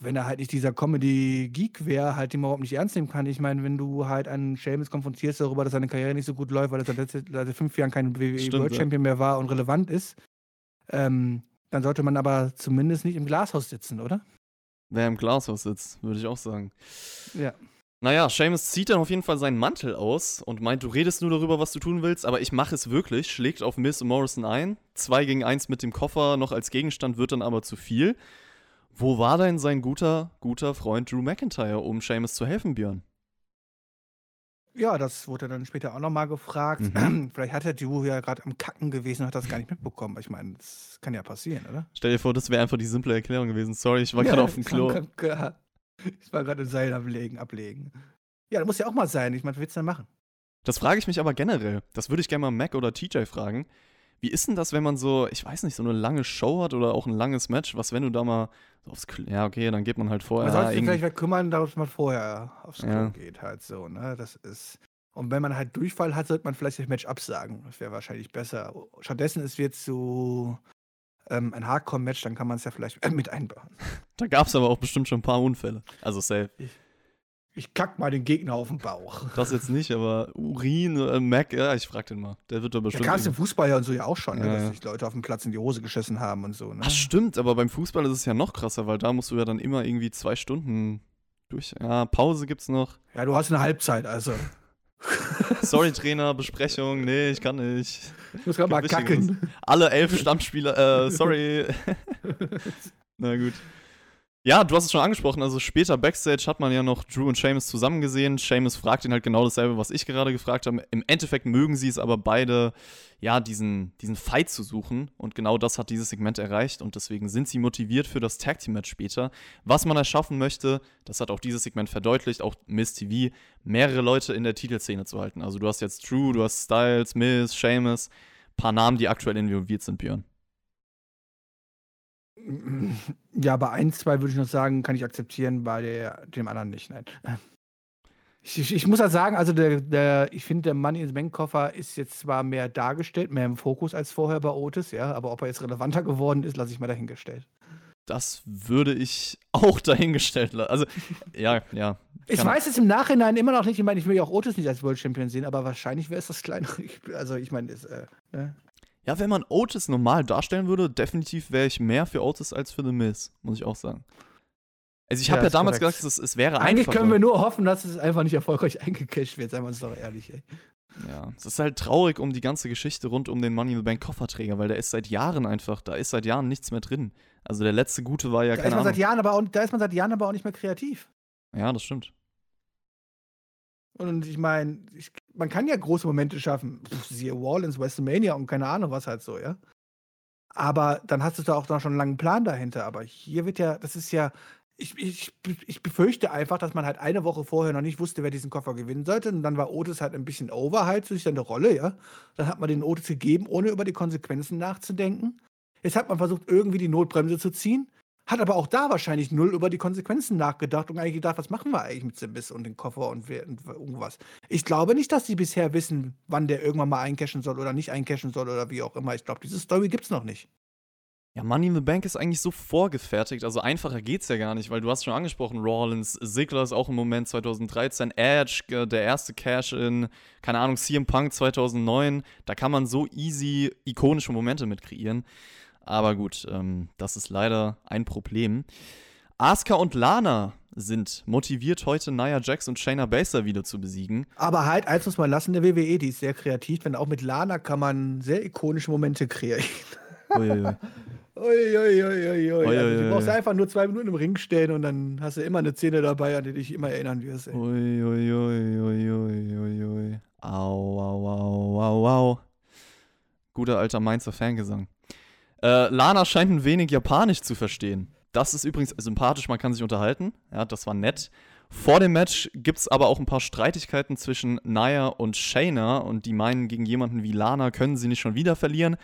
Wenn er halt nicht dieser Comedy-Geek wäre, halt den man überhaupt nicht ernst nehmen kann. Ich meine, wenn du halt einen Seamus konfrontierst darüber, dass seine Karriere nicht so gut läuft, weil er seit, seit fünf Jahren kein WWE World Champion mehr war und relevant ist, ähm, dann sollte man aber zumindest nicht im Glashaus sitzen, oder? Wer im Glashaus sitzt, würde ich auch sagen. Ja. Naja, Seamus zieht dann auf jeden Fall seinen Mantel aus und meint, du redest nur darüber, was du tun willst, aber ich mache es wirklich, schlägt auf Miss Morrison ein. Zwei gegen eins mit dem Koffer noch als Gegenstand wird dann aber zu viel. Wo war denn sein guter, guter Freund Drew McIntyre, um Seamus zu helfen, Björn? Ja, das wurde dann später auch nochmal gefragt. Mhm. Vielleicht hat der Drew ja gerade am Kacken gewesen und hat das gar nicht mitbekommen. Ich meine, das kann ja passieren, oder? Stell dir vor, das wäre einfach die simple Erklärung gewesen. Sorry, ich war ja, gerade auf dem Klo. Ich war gerade im Seil ablegen, ablegen. Ja, das muss ja auch mal sein. Ich meine, was willst du denn machen? Das frage ich mich aber generell. Das würde ich gerne mal Mac oder TJ fragen. Wie ist denn das, wenn man so, ich weiß nicht, so eine lange Show hat oder auch ein langes Match? Was, wenn du da mal so aufs Klo, ja, okay, dann geht man halt vorher. Man sollte sich vielleicht kümmern, dass man vorher aufs Klo Ja. geht, halt so, ne? Das ist. Und wenn man halt Durchfall hat, sollte man vielleicht das Match absagen. Das wäre wahrscheinlich besser. Stattdessen ist jetzt so ähm, ein Hardcore-Match, dann kann man es ja vielleicht mit einbauen. Da gab es aber auch bestimmt schon ein paar Unfälle. Also safe. Ich kack mal den Gegner auf den Bauch. Das jetzt nicht, aber Urin, äh, Mac, ja, ich frag den mal. Der wird da Da bestimmt. kam es im Fußball ja und so ja auch schon, ne? Ja, dass ja. sich Leute auf dem Platz in die Hose geschissen haben und so. Ne? Ach, stimmt, aber beim Fußball ist es ja noch krasser, weil da musst du ja dann immer irgendwie zwei Stunden durch. Ja, Pause gibt's noch. Ja, du hast eine Halbzeit, also. Sorry, Trainer, Besprechung. Nee, ich kann nicht. Ich muss gerade mal kacken. Alle elf Stammspieler, äh, sorry. Na gut. Ja, du hast es schon angesprochen, also später Backstage hat man ja noch Drew und Seamus zusammen gesehen. Seamus fragt ihn halt genau dasselbe, was ich gerade gefragt habe. Im Endeffekt mögen sie es aber beide, ja, diesen, diesen Fight zu suchen. Und genau das hat dieses Segment erreicht. Und deswegen sind sie motiviert für das Tag Team Match später. Was man erschaffen möchte, das hat auch dieses Segment verdeutlicht, auch Miss TV, mehrere Leute in der Titelszene zu halten. Also du hast jetzt Drew, du hast Styles, Miz, Seamus, paar Namen, die aktuell involviert sind, Björn. Ja, bei ein, zwei würde ich noch sagen, kann ich akzeptieren, bei der, dem anderen nicht. Nein. Ich, ich, ich muss ja sagen, also der, der, ich finde, der Mann ins Bankkoffer ist jetzt zwar mehr dargestellt, mehr im Fokus als vorher bei Otis, ja, aber ob er jetzt relevanter geworden ist, lasse ich mal dahingestellt. Das würde ich auch dahingestellt lassen. Also, ja, ja. Ich weiß es im Nachhinein immer noch nicht, ich meine, ich will ja auch Otis nicht als World Champion sehen, aber wahrscheinlich wäre es das kleinere. Also ich meine, es, äh, ne? Ja, wenn man Otis normal darstellen würde, definitiv wäre ich mehr für Otis als für The Miz, muss ich auch sagen. Also ich Ja, habe ja, ist damals korrekt. gesagt, es, es wäre eigentlich einfacher. können wir nur hoffen, dass es einfach nicht erfolgreich eingecasht wird, seien wir uns doch ehrlich. Ey. Ja, es ist halt traurig um die ganze Geschichte rund um den Money in the Bank Kofferträger, weil der ist seit Jahren einfach, da ist seit Jahren nichts mehr drin. Also der letzte gute war ja Da ist, keine man seit Ahnung. Jahren aber auch, da ist man seit Jahren aber auch nicht mehr kreativ. Ja, das stimmt. Und ich meine, man kann ja große Momente schaffen. Pff, siehe Wallins, WrestleMania und keine Ahnung was halt so, ja. Aber dann hast du da auch noch schon einen langen Plan dahinter. Aber hier wird ja, das ist ja, ich, ich, ich befürchte einfach, dass man halt eine Woche vorher noch nicht wusste, wer diesen Koffer gewinnen sollte. Und dann war Otis halt ein bisschen over halt durch seine Rolle, ja. Dann hat man den Otis gegeben, ohne über die Konsequenzen nachzudenken. Jetzt hat man versucht, irgendwie die Notbremse zu ziehen. Hat aber auch da wahrscheinlich null über die Konsequenzen nachgedacht und eigentlich gedacht, was machen wir eigentlich mit Simbis und dem Koffer und, und irgendwas. Ich glaube nicht, dass die bisher wissen, wann der irgendwann mal eincashen soll oder nicht eincashen soll oder wie auch immer. Ich glaube, diese Story gibt's noch nicht. Ja, Money in the Bank ist eigentlich so vorgefertigt, also einfacher geht's ja gar nicht, weil du hast schon angesprochen, Rollins, Ziggler ist auch im Moment 2013, Edge, äh, der erste Cash-In, keine Ahnung, CM Punk 2009, da kann man so easy ikonische Momente mit kreieren. Aber gut, ähm, das ist leider ein Problem. Asuka und Lana sind motiviert, heute Nia Jax und Shayna Baszler wieder zu besiegen. Aber halt, eins muss man lassen, der WWE, die ist sehr kreativ, denn auch mit Lana kann man sehr ikonische Momente kreieren. Uiuiui. Also, Uiuiui. du brauchst einfach nur zwei Minuten im Ring stehen und dann hast du immer eine Szene dabei, an die dich immer erinnern wirst. Ey. Uiuiuiuiui. Au, au, au, au, au. Guter alter Mainzer Fangesang. Äh, Lana scheint ein wenig Japanisch zu verstehen. Das ist übrigens sympathisch, man kann sich unterhalten. Ja, das war nett. Vor dem Match gibt es aber auch ein paar Streitigkeiten zwischen Naya und Shayna und die meinen, gegen jemanden wie Lana können sie nicht schon wieder verlieren.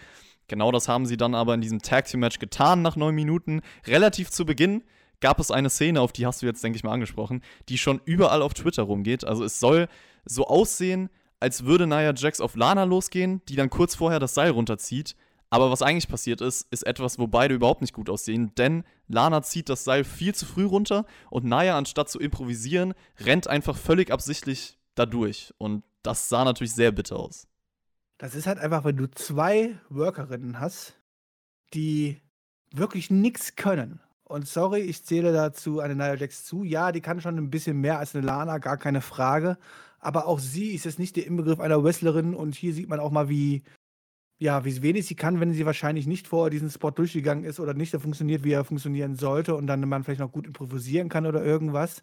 Genau das haben sie dann aber in diesem Tag Team Match getan nach neun Minuten. Relativ zu Beginn gab es eine Szene, auf die hast du jetzt, denke ich mal, angesprochen, die schon überall auf Twitter rumgeht. Also es soll so aussehen, als würde Nia Jax auf Lana losgehen, die dann kurz vorher das Seil runterzieht. Aber was eigentlich passiert ist, ist etwas, wo beide überhaupt nicht gut aussehen, denn Lana zieht das Seil viel zu früh runter und Nia, anstatt zu improvisieren, rennt einfach völlig absichtlich da durch. Und das sah natürlich sehr bitter aus. Das ist halt einfach, wenn du zwei Workerinnen hast, die wirklich nichts können. Und sorry, ich zähle dazu eine Nia Jax zu. Ja, die kann schon ein bisschen mehr als eine Lana, gar keine Frage. Aber auch sie ist jetzt nicht der Inbegriff einer Wrestlerin. Und hier sieht man auch mal, wie, ja, wie wenig sie kann, wenn sie wahrscheinlich nicht vor diesen Spot durchgegangen ist oder nicht so funktioniert, wie er funktionieren sollte. Und dann man vielleicht noch gut improvisieren kann oder irgendwas.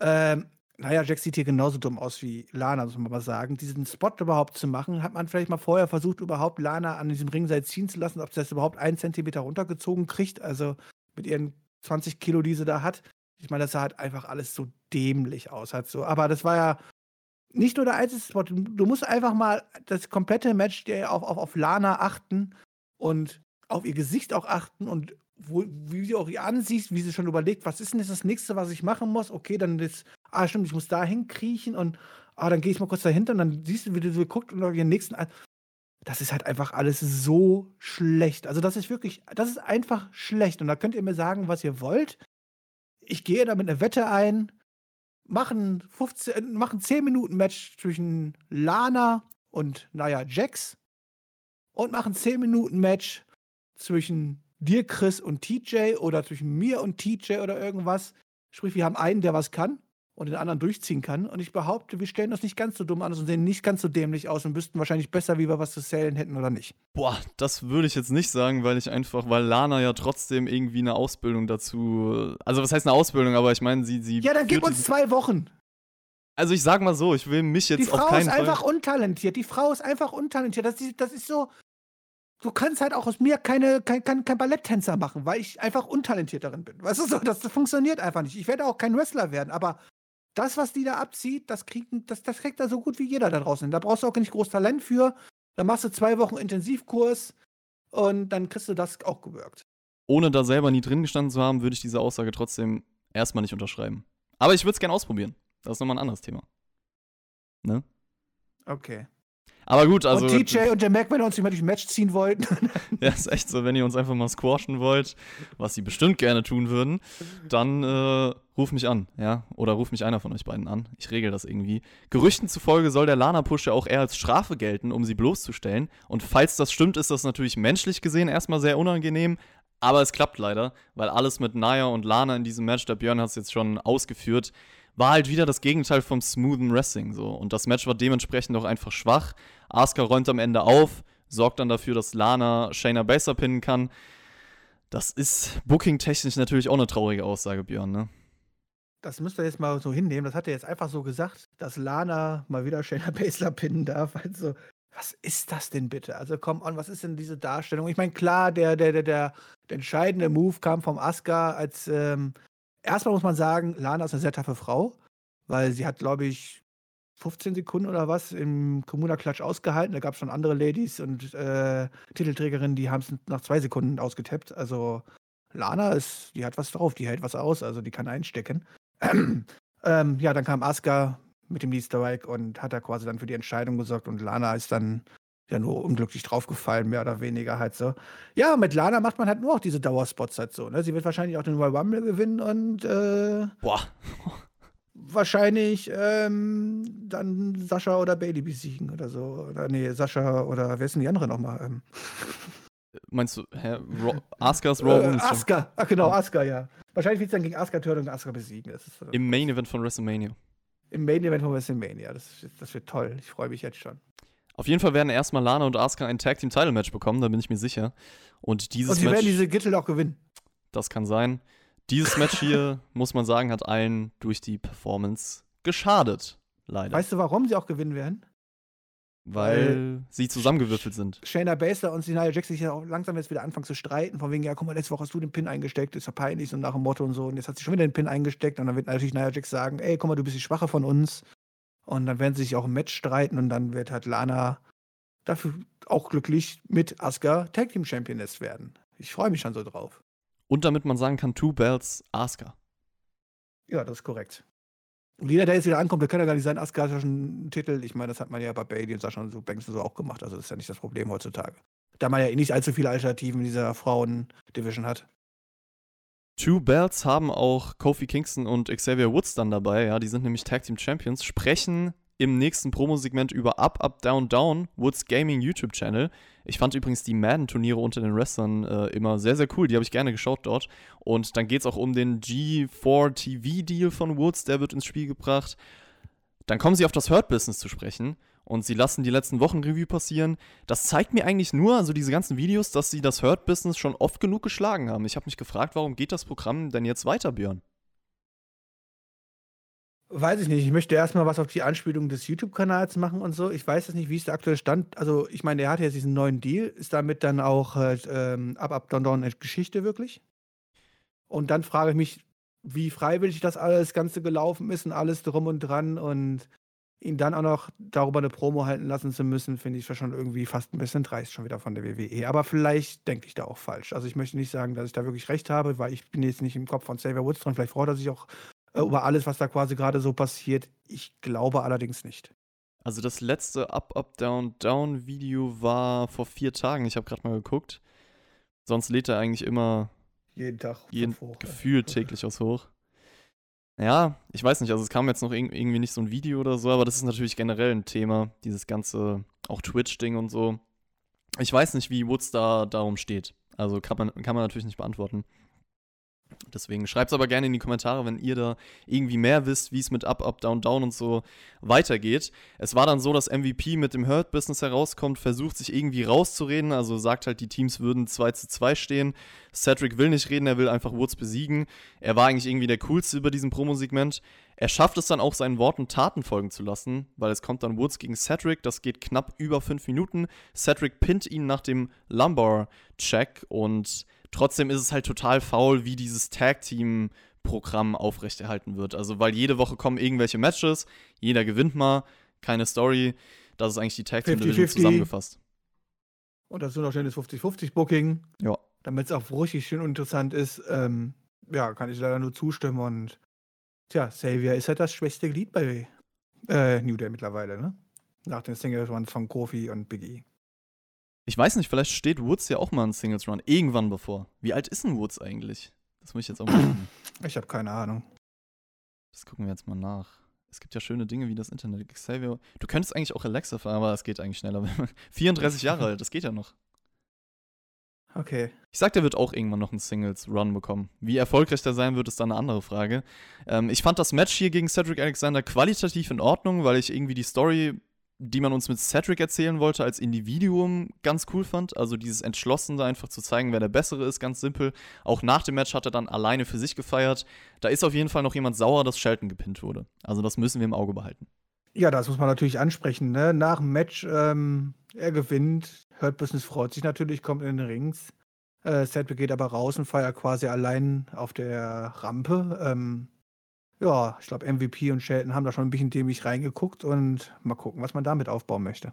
Ähm, naja, Jax sieht hier genauso dumm aus wie Lana, muss man mal sagen. Diesen Spot überhaupt zu machen, hat man vielleicht mal vorher versucht, überhaupt Lana an diesem Ringseil ziehen zu lassen, ob sie das überhaupt einen Zentimeter runtergezogen kriegt, also mit ihren 20 Kilo, die sie da hat. Ich meine, das sah halt einfach alles so dämlich aus. Halt so. Aber das war ja nicht nur der einzige Spot. Du musst einfach mal das komplette Match auf, auf, auf Lana achten und auf ihr Gesicht auch achten und wo, wie sie auch ihr ansiehst, wie sie schon überlegt, was ist denn jetzt das nächste, was ich machen muss? Okay, dann ist, ah, stimmt, ich muss da hinkriechen und ah, dann gehe ich mal kurz dahinter und dann siehst du, wie du so guckt und ihren nächsten. Das ist halt einfach alles so schlecht. Also, das ist wirklich, das ist einfach schlecht. Und da könnt ihr mir sagen, was ihr wollt. Ich gehe da mit einer Wette ein, machen 15, machen 10 Minuten Match zwischen Lana und, naja, Jax und machen 10 Minuten Match zwischen dir, Chris und TJ oder zwischen mir und TJ oder irgendwas. Sprich, wir haben einen, der was kann und den anderen durchziehen kann. Und ich behaupte, wir stellen uns nicht ganz so dumm an und sehen nicht ganz so dämlich aus und wüssten wahrscheinlich besser, wie wir was zu zählen hätten oder nicht. Boah, das würde ich jetzt nicht sagen, weil ich einfach, weil Lana ja trotzdem irgendwie eine Ausbildung dazu. Also, was heißt eine Ausbildung, aber ich meine, sie. sie ja, dann gib uns zwei Wochen. Also ich sag mal so, ich will mich jetzt Die Frau auf keinen ist Fall einfach untalentiert. Die Frau ist einfach untalentiert. Das ist, das ist so, du kannst halt auch aus mir keine, kein, kein, kein Balletttänzer machen, weil ich einfach untalentiert darin bin. Weißt du so, das funktioniert einfach nicht. Ich werde auch kein Wrestler werden, aber das, was die da abzieht, das kriegt, das, das kriegt da so gut wie jeder da draußen. Da brauchst du auch nicht groß Talent für. Da machst du zwei Wochen Intensivkurs und dann kriegst du das auch gewirkt. ohne da selber nie drin gestanden zu haben, würde ich diese Aussage trotzdem erstmal nicht unterschreiben. Aber ich würde es gerne ausprobieren. Das ist nochmal ein anderes Thema. Ne? Okay. Aber gut, also. und TJ und der Mac, wenn wir uns nicht mal durch ein Match ziehen wollten. Ja, ist echt so, wenn ihr uns einfach mal squashen wollt, was sie bestimmt gerne tun würden, dann äh, ruf mich an, ja? Oder ruf mich einer von euch beiden an. Ich regel das irgendwie. Gerüchten zufolge soll der Lana-Push ja auch eher als Strafe gelten, um sie bloßzustellen. Und falls das stimmt, ist das natürlich menschlich gesehen erstmal sehr unangenehm. Aber es klappt leider, weil alles mit Naya und Lana in diesem Match, der Björn hat es jetzt schon ausgeführt, war halt wieder das Gegenteil vom smoothen Wrestling so. Und das Match war dementsprechend auch einfach schwach. Asuka räumt am Ende auf, sorgt dann dafür, dass Lana Shayna Baszler pinnen kann. Das ist booking-technisch natürlich auch eine traurige Aussage, Björn, ne? Das müsst ihr jetzt mal so hinnehmen. Das hat er jetzt einfach so gesagt, dass Lana mal wieder Shayna Baszler pinnen darf. Also, was ist das denn bitte? Also, komm on, was ist denn diese Darstellung? Ich meine, klar, der, der, der, der, entscheidende Move kam vom Asuka als, ähm, erstmal muss man sagen, Lana ist eine sehr taffe Frau, weil sie hat, glaube ich, 15 Sekunden oder was im Kommuna-Klatsch ausgehalten. Da gab es schon andere Ladies und äh, Titelträgerinnen, die haben es nach zwei Sekunden ausgetappt. Also Lana ist, die hat was drauf, die hält was aus, also die kann einstecken. ähm, ja, dann kam Asuka mit dem Lead Strike und hat da quasi dann für die Entscheidung gesorgt und Lana ist dann ja nur unglücklich draufgefallen, mehr oder weniger halt so. Ja, mit Lana macht man halt nur auch diese Dauerspots halt so. Ne? Sie wird wahrscheinlich auch den Royal Rumble gewinnen und äh, Boah. wahrscheinlich ähm, dann Sascha oder Bailey besiegen oder so. Oder nee, Sascha oder wer ist denn die andere nochmal? Ähm, Meinst du, hä? Ro Asukas Raw äh, Women's Champ- Asuka, ach genau, Asuka, ja. Wahrscheinlich wird es dann gegen Asuka Turtle und Asuka besiegen. Ist, äh, Im Main Event von WrestleMania. Im Main Event von WrestleMania. Das, das wird toll. Ich freue mich jetzt schon. Auf jeden Fall werden erstmal Lana und Asuka ein Tag Team Title Match bekommen, da bin ich mir sicher. Und dieses Und sie Match, werden diese Gürtel auch gewinnen. das kann sein. Dieses Match hier, muss man sagen, hat allen durch die Performance geschadet. Leider. Weißt du, warum sie auch gewinnen werden? Weil sie zusammengewürfelt sind. Shayna Baszler und Nia Jax sich ja auch langsam jetzt wieder anfangen zu streiten, von wegen, ja, guck mal, letzte Woche hast du den Pin eingesteckt, ist ja peinlich, so nach dem Motto und so. Und jetzt hat sie schon wieder den Pin eingesteckt und dann wird natürlich Nia Jax sagen, ey, guck mal, du bist die Schwache von uns. Und dann werden sie sich auch im Match streiten und dann wird halt Lana dafür auch glücklich mit Asuka Tag Team Championess werden. Ich freue mich schon so drauf. Und damit man sagen kann, Two Belts, Asuka. Ja, das ist korrekt. Und jeder, der jetzt wieder ankommt, der kann ja gar nicht sein, Asuka hat ja schon einen Titel. Ich meine, das hat man ja bei Bailey und Sascha und so Banks und so auch gemacht. Also das ist ja nicht das Problem heutzutage. Da man ja eh nicht allzu viele Alternativen in dieser Frauen-Division hat. Two Belts haben auch Kofi Kingston und Xavier Woods dann dabei, ja, die sind nämlich Tag Team Champions, sprechen im nächsten Promosegment über Up, Up, Down, Down, Woods Gaming YouTube-Channel. Ich fand übrigens die Madden-Turniere unter den Wrestlern äh, immer sehr, sehr cool. Die habe ich gerne geschaut dort. Und dann geht es auch um den G4 TV-Deal von Woods, der wird ins Spiel gebracht. Dann kommen sie auf das Hurt-Business zu sprechen und sie lassen die letzten Wochen Review passieren. Das zeigt mir eigentlich nur, also diese ganzen Videos, dass sie das Hurt-Business schon oft genug geschlagen haben. Ich habe mich gefragt, warum geht das Programm denn jetzt weiter, Björn? Weiß ich nicht. Ich möchte erstmal was auf die Anspielung des YouTube-Kanals machen und so. Ich weiß jetzt nicht, wie ist der aktuelle Stand. Also, ich meine, der hat jetzt diesen neuen Deal. Ist damit dann auch halt, ähm, Up, Up, Down, Down eine Geschichte wirklich? Und dann frage ich mich, wie freiwillig das alles Ganze gelaufen ist und alles drum und dran und ihn dann auch noch darüber eine Promo halten lassen zu müssen, finde ich schon irgendwie fast ein bisschen dreist schon wieder von der WWE. Aber vielleicht denke ich da auch falsch. Also ich möchte nicht sagen, dass ich da wirklich recht habe, weil ich bin jetzt nicht im Kopf von Xavier Woods dran. Vielleicht freut er sich auch äh, über alles, was da quasi gerade so passiert. Ich glaube allerdings nicht. Also das letzte Up, Up, Down, Down Video war vor vier Tagen. Ich habe gerade mal geguckt. Sonst lädt er eigentlich immer jeden Tag jeden, hoch, gefühlt täglich aus hoch. Ja, ich weiß nicht, also es kam jetzt noch irgendwie nicht so ein Video oder so, aber das ist natürlich generell ein Thema, dieses ganze, auch Twitch-Ding und so. Ich weiß nicht, wie Woods da darum steht. Also kann man, kann man natürlich nicht beantworten. Deswegen schreibt es aber gerne in die Kommentare, wenn ihr da irgendwie mehr wisst, wie es mit Up, Up, Down, Down und so weitergeht. Es war dann so, dass MVP mit dem Hurt-Business herauskommt, versucht sich irgendwie rauszureden, also sagt halt, die Teams würden 2 zu 2 stehen. Cedric will nicht reden, er will einfach Woods besiegen. Er war eigentlich irgendwie der Coolste über diesem Promosegment. Er schafft es dann auch, seinen Worten Taten folgen zu lassen, weil es kommt dann Woods gegen Cedric, das geht knapp über 5 Minuten. Cedric pinnt ihn nach dem Lumbar-Check und Trotzdem ist es halt total faul, wie dieses Tag-Team-Programm aufrechterhalten wird. Also, weil jede Woche kommen irgendwelche Matches, jeder gewinnt mal, keine Story. Das ist eigentlich die Tag-Team-Division zusammengefasst. Und dazu noch schönes 50-50-Booking. Ja. Damit es auch richtig schön interessant ist. Ähm, ja, kann ich leider nur zustimmen. Und tja, Xavier ist halt das schwächste Glied bei äh, New Day mittlerweile, ne? Nach den Singles Runs von Kofi und Big E. Ich weiß nicht, vielleicht steht Woods ja auch mal in Singles Run irgendwann bevor. Wie alt ist denn Woods eigentlich? Das muss ich jetzt auch mal gucken. Ich habe keine Ahnung. Das gucken wir jetzt mal nach. Es gibt ja schöne Dinge wie das Internet. Xavier, du könntest eigentlich auch Alexa fahren, aber es geht eigentlich schneller. 34 Jahre alt, das geht ja noch. Okay. Ich sag, der wird auch irgendwann noch einen Singles-Run bekommen. Wie erfolgreich der sein wird, ist dann eine andere Frage. Ähm, ich fand das Match hier gegen Cedric Alexander qualitativ in Ordnung, weil ich irgendwie die Story die man uns mit Cedric erzählen wollte, als Individuum ganz cool fand. Also dieses Entschlossene, einfach zu zeigen, wer der Bessere ist, ganz simpel. Auch nach dem Match hat er dann alleine für sich gefeiert. Da ist auf jeden Fall noch jemand sauer, dass Shelton gepinnt wurde. Also das müssen wir im Auge behalten. Ja, das muss man natürlich ansprechen. Ne? Nach dem Match, ähm, er gewinnt, Hurt Business freut sich natürlich, kommt in den Rings. Äh, Cedric geht aber raus und feiert quasi allein auf der Rampe. Ähm, ja, ich glaube, MVP und Shelton haben da schon ein bisschen dämlich reingeguckt und mal gucken, was man damit aufbauen möchte.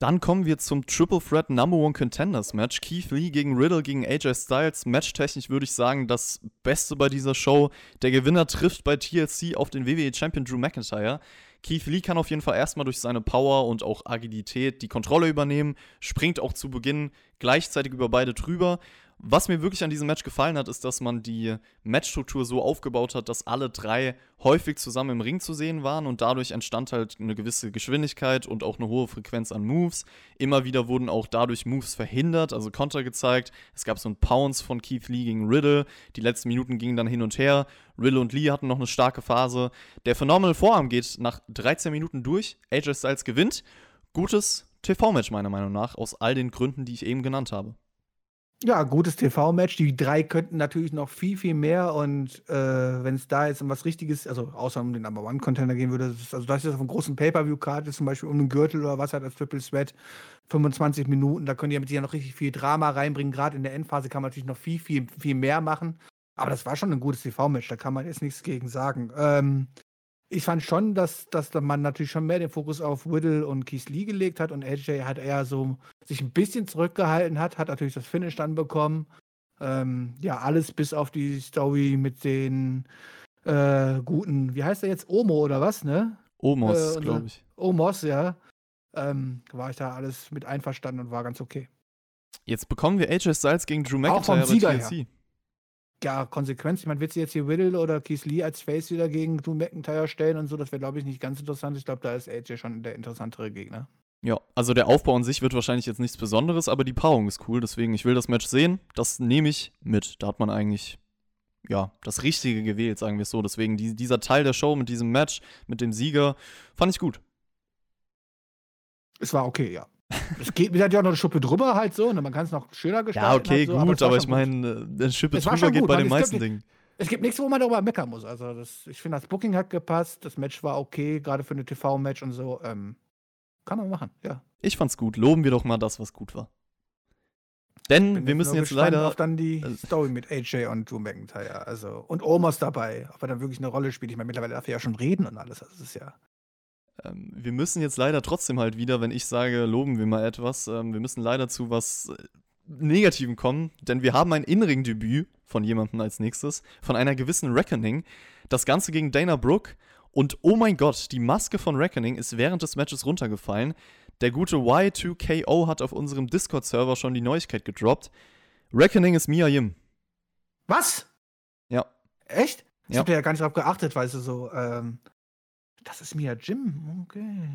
Dann kommen wir zum Triple Threat Number One Contenders Match. Keith Lee gegen Riddle gegen AJ Styles. Matchtechnisch würde ich sagen, das Beste bei dieser Show. Der Gewinner trifft bei TLC auf den WWE Champion Drew McIntyre. Keith Lee kann auf jeden Fall erstmal durch seine Power und auch Agilität die Kontrolle übernehmen, springt auch zu Beginn gleichzeitig über beide drüber was mir wirklich an diesem Match gefallen hat, ist, dass man die Matchstruktur so aufgebaut hat, dass alle drei häufig zusammen im Ring zu sehen waren und dadurch entstand halt eine gewisse Geschwindigkeit und auch eine hohe Frequenz an Moves. Immer wieder wurden auch dadurch Moves verhindert, also Konter gezeigt. Es gab so ein Pounce von Keith Lee gegen Riddle. Die letzten Minuten gingen dann hin und her. Riddle und Lee hatten noch eine starke Phase. Der Phenomenal Vorarm geht nach 13 Minuten durch. AJ Styles gewinnt. Gutes TV-Match meiner Meinung nach, aus all den Gründen, die ich eben genannt habe. Ja, gutes TV-Match. Die drei könnten natürlich noch viel, viel mehr. Und äh, wenn es da jetzt um was Richtiges, also außer um den Number One-Contender gehen würde, das ist, also das ist auf einem großen Pay-Per-View-Card, zum Beispiel um einen Gürtel oder was hat als Triple Sweat, 25 Minuten, da können die mit ja noch richtig viel Drama reinbringen. Gerade in der Endphase kann man natürlich noch viel, viel, viel mehr machen. Aber das war schon ein gutes TV-Match, da kann man jetzt nichts gegen sagen. Ähm, ich fand schon, dass, dass man natürlich schon mehr den Fokus auf Whittle und Keith Lee gelegt hat und AJ hat eher so sich ein bisschen zurückgehalten hat, hat natürlich das Finish dann bekommen. Ähm, ja, alles bis auf die Story mit den äh, guten, wie heißt er jetzt? Omo oder was, ne? Omos, äh, glaube ich. Omos, ja. Ähm, war ich da alles mit einverstanden und war ganz okay. Jetzt bekommen wir AJ Styles gegen Drew McIntyre bei TLC. Her ja, Konsequenz. Ich meine, wird sie jetzt hier Riddle oder Keith Lee als Face wieder gegen Drew McIntyre stellen und so? Das wäre, glaube ich, nicht ganz interessant. Ich glaube, da ist AJ schon der interessantere Gegner. Ja, also der Aufbau an sich wird wahrscheinlich jetzt nichts Besonderes, aber die Paarung ist cool. Deswegen, ich will das Match sehen. Das nehme ich mit. Da hat man eigentlich, ja, das Richtige gewählt, sagen wir es so. Deswegen, die, dieser Teil der Show mit diesem Match, mit dem Sieger, fand ich gut. Es war okay, ja. Es geht mir ja auch noch eine Schuppe drüber halt so, ne? man kann es noch schöner gestalten. Ja, okay, halt so, gut, aber, aber ich meine, eine Schippe drüber geht bei den meisten Dingen. Es gibt nichts, wo man darüber meckern muss. Also das, ich finde, das Booking hat gepasst, das Match war okay, gerade für eine TV-Match und so. Ähm, kann man machen, ja. Ich fand's gut. Loben wir doch mal das, was gut war. Denn wir müssen jetzt leider. auf dann die äh, Story mit AJ und Drew McIntyre. Also, und Omos dabei, ob er dann wirklich eine Rolle spielt. Ich meine, mittlerweile darf er ja schon reden und alles. Also, das ist ja. Ähm, wir müssen jetzt leider trotzdem halt wieder, wenn ich sage, loben wir mal etwas, ähm, wir müssen leider zu was äh, Negativem kommen, denn wir haben ein In-Ring-Debüt von jemandem als nächstes, von einer gewissen Reckoning. Das Ganze gegen Dana Brooke. Und oh mein Gott, die Maske von Reckoning ist während des Matches runtergefallen. Der gute Y2KO hat auf unserem Discord-Server schon die Neuigkeit gedroppt. Reckoning ist Mia Yim. Was? Ja. Echt? Ich Ja. hab da ja gar nicht drauf geachtet, weißt du, so, ähm, das ist Mia Jim. Okay.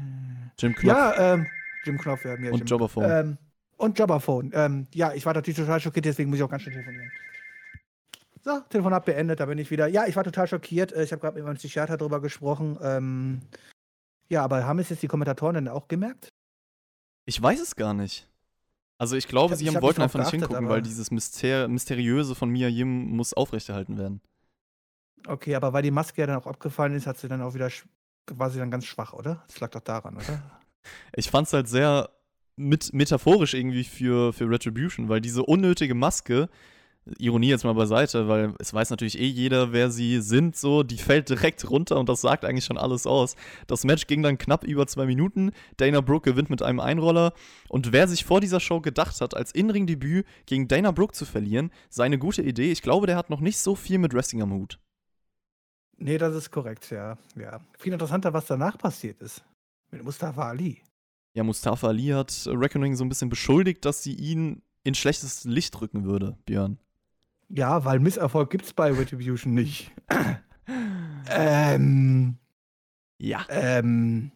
Jim Knopf Ja, ähm, Jim Knopf, ja, Mia und Jim. Jobberphone. Ähm, und Jobberphone. Ähm, ja, ich war natürlich total schockiert, deswegen muss ich auch ganz schnell telefonieren. So, Telefonat beendet, da bin ich wieder. Ja, ich war total schockiert. Äh, Ich habe gerade mit meinem Psychiater drüber gesprochen. Ähm, ja, aber haben es jetzt die Kommentatoren dann auch gemerkt? Ich weiß es gar nicht. Also ich glaube, Ich hab- sie haben, hab nicht wollten einfach nicht geachtet, hingucken, aber- weil dieses Myster Mysteriöse von Mia Yim muss aufrechterhalten werden. Okay, aber weil die Maske ja dann auch abgefallen ist, hat sie dann auch wieder, war sie dann ganz schwach, oder? Das lag doch daran, oder? Ich fand es halt sehr mit metaphorisch irgendwie für, für Retribution, weil diese unnötige Maske, Ironie jetzt mal beiseite, weil es weiß natürlich eh jeder, wer sie sind, so, die fällt direkt runter und das sagt eigentlich schon alles aus. Das Match ging dann knapp über zwei Minuten. Dana Brooke gewinnt mit einem Einroller. Und wer sich vor dieser Show gedacht hat, als In-Ring-Debüt gegen Dana Brooke zu verlieren, seine gute Idee, ich glaube, der hat noch nicht so viel mit Wrestling am Hut. Nee, das ist korrekt, ja. ja. Viel interessanter, was danach passiert ist. Mit Mustafa Ali. Ja, Mustafa Ali hat Reckoning so ein bisschen beschuldigt, dass sie ihn in schlechtes Licht rücken würde, Björn. Ja, weil Misserfolg gibt's bei Retribution nicht. ähm, Ja. ähm,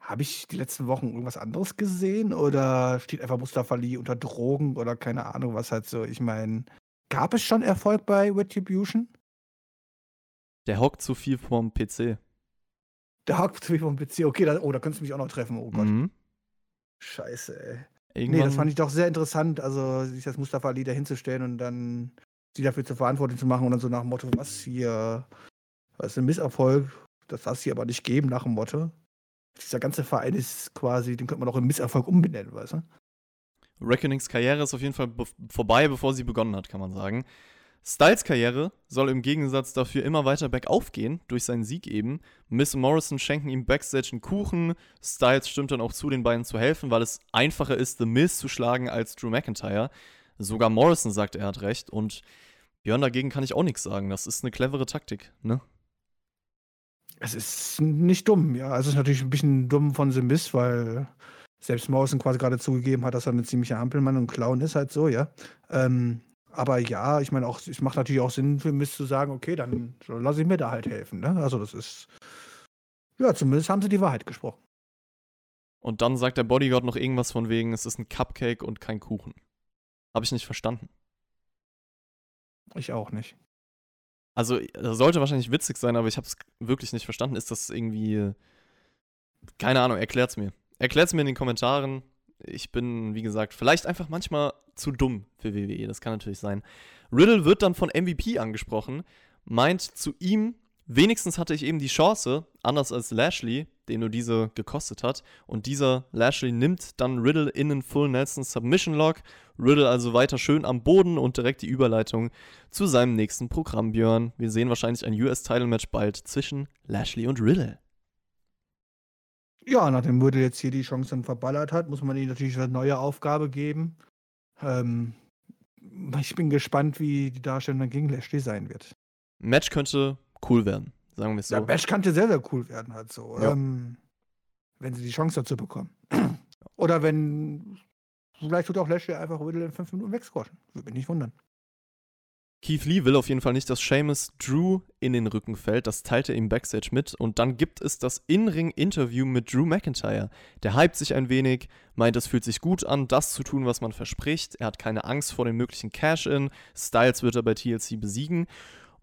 habe ich die letzten Wochen irgendwas anderes gesehen oder steht einfach Mustafa Ali unter Drogen oder keine Ahnung, was halt so. Ich meine, gab es schon Erfolg bei Retribution? Der hockt zu viel vom PC. Der hakt mich vom PC. Okay, da, oh, da könntest du mich auch noch treffen. Oh Gott. Mhm. Scheiße, ey. Irgendwann, Nee, das fand ich doch sehr interessant, also sich das Mustafa Ali da hinzustellen und dann sie dafür zur Verantwortung zu machen und dann so nach dem Motto, was hier, was ist ein Misserfolg, das darf es hier aber nicht geben, nach dem Motto. Dieser ganze Verein ist quasi, den könnte man auch in Misserfolg umbenennen, weißt du? Reckonings Karriere ist auf jeden Fall be vorbei, bevor sie begonnen hat, kann man sagen. Styles Karriere soll im Gegensatz dafür immer weiter bergauf gehen, durch seinen Sieg eben. Miss Morrison schenken ihm Backstage einen Kuchen. Styles stimmt dann auch zu, den beiden zu helfen, weil es einfacher ist, The Miz zu schlagen als Drew McIntyre. Sogar Morrison sagt, er hat recht. Und Björn, dagegen kann ich auch nichts sagen. Das ist eine clevere Taktik, ne? Es ist nicht dumm, ja. Es ist natürlich ein bisschen dumm von The Miz, weil selbst Morrison quasi gerade zugegeben hat, dass er ein ziemlicher Ampelmann und Clown ist, halt so, ja. Ähm, aber ja, ich meine auch, es macht natürlich auch Sinn für Miz zu sagen, okay, dann lasse ich mir da halt helfen, ne? Also das ist, ja, zumindest haben sie die Wahrheit gesprochen. Und dann sagt der Bodyguard noch irgendwas von wegen, es ist ein Cupcake und kein Kuchen. Habe ich nicht verstanden. Ich auch nicht. Also, das sollte wahrscheinlich witzig sein, aber ich habe es wirklich nicht verstanden. Ist das irgendwie. Keine Ahnung, erklärt's mir. Erklärt's mir in den Kommentaren. Ich bin, wie gesagt, vielleicht einfach manchmal zu dumm für WWE. Das kann natürlich sein. Riddle wird dann von MVP angesprochen, meint zu ihm, wenigstens hatte ich eben die Chance, anders als Lashley, den nur diese gekostet hat. Und dieser Lashley nimmt dann Riddle in einen Full Nelson Submission Lock. Riddle also weiter schön am Boden und direkt die Überleitung zu seinem nächsten Programm, Björn. Wir sehen wahrscheinlich ein US-Title-Match bald zwischen Lashley und Riddle. Ja, nachdem Würde jetzt hier die Chance dann verballert hat, muss man ihm natürlich eine neue Aufgabe geben. Ähm, ich bin gespannt, wie die Darstellung dann gegen Lashley sein wird. Match könnte cool werden, sagen wir es so. Der Match könnte sehr, sehr cool werden, halt so. Ja. Ähm, wenn sie die Chance dazu bekommen. Oder wenn. Vielleicht tut auch Lashley einfach Riddle in fünf Minuten wegsquashen. Würde mich nicht wundern. Keith Lee will auf jeden Fall nicht, dass Seamus Drew in den Rücken fällt. Das teilt er ihm Backstage mit. Und dann gibt es das In-Ring-Interview mit Drew McIntyre. Der hypt sich ein wenig, meint, es fühlt sich gut an, das zu tun, was man verspricht. Er hat keine Angst vor dem möglichen Cash-In. Styles wird er bei TLC besiegen.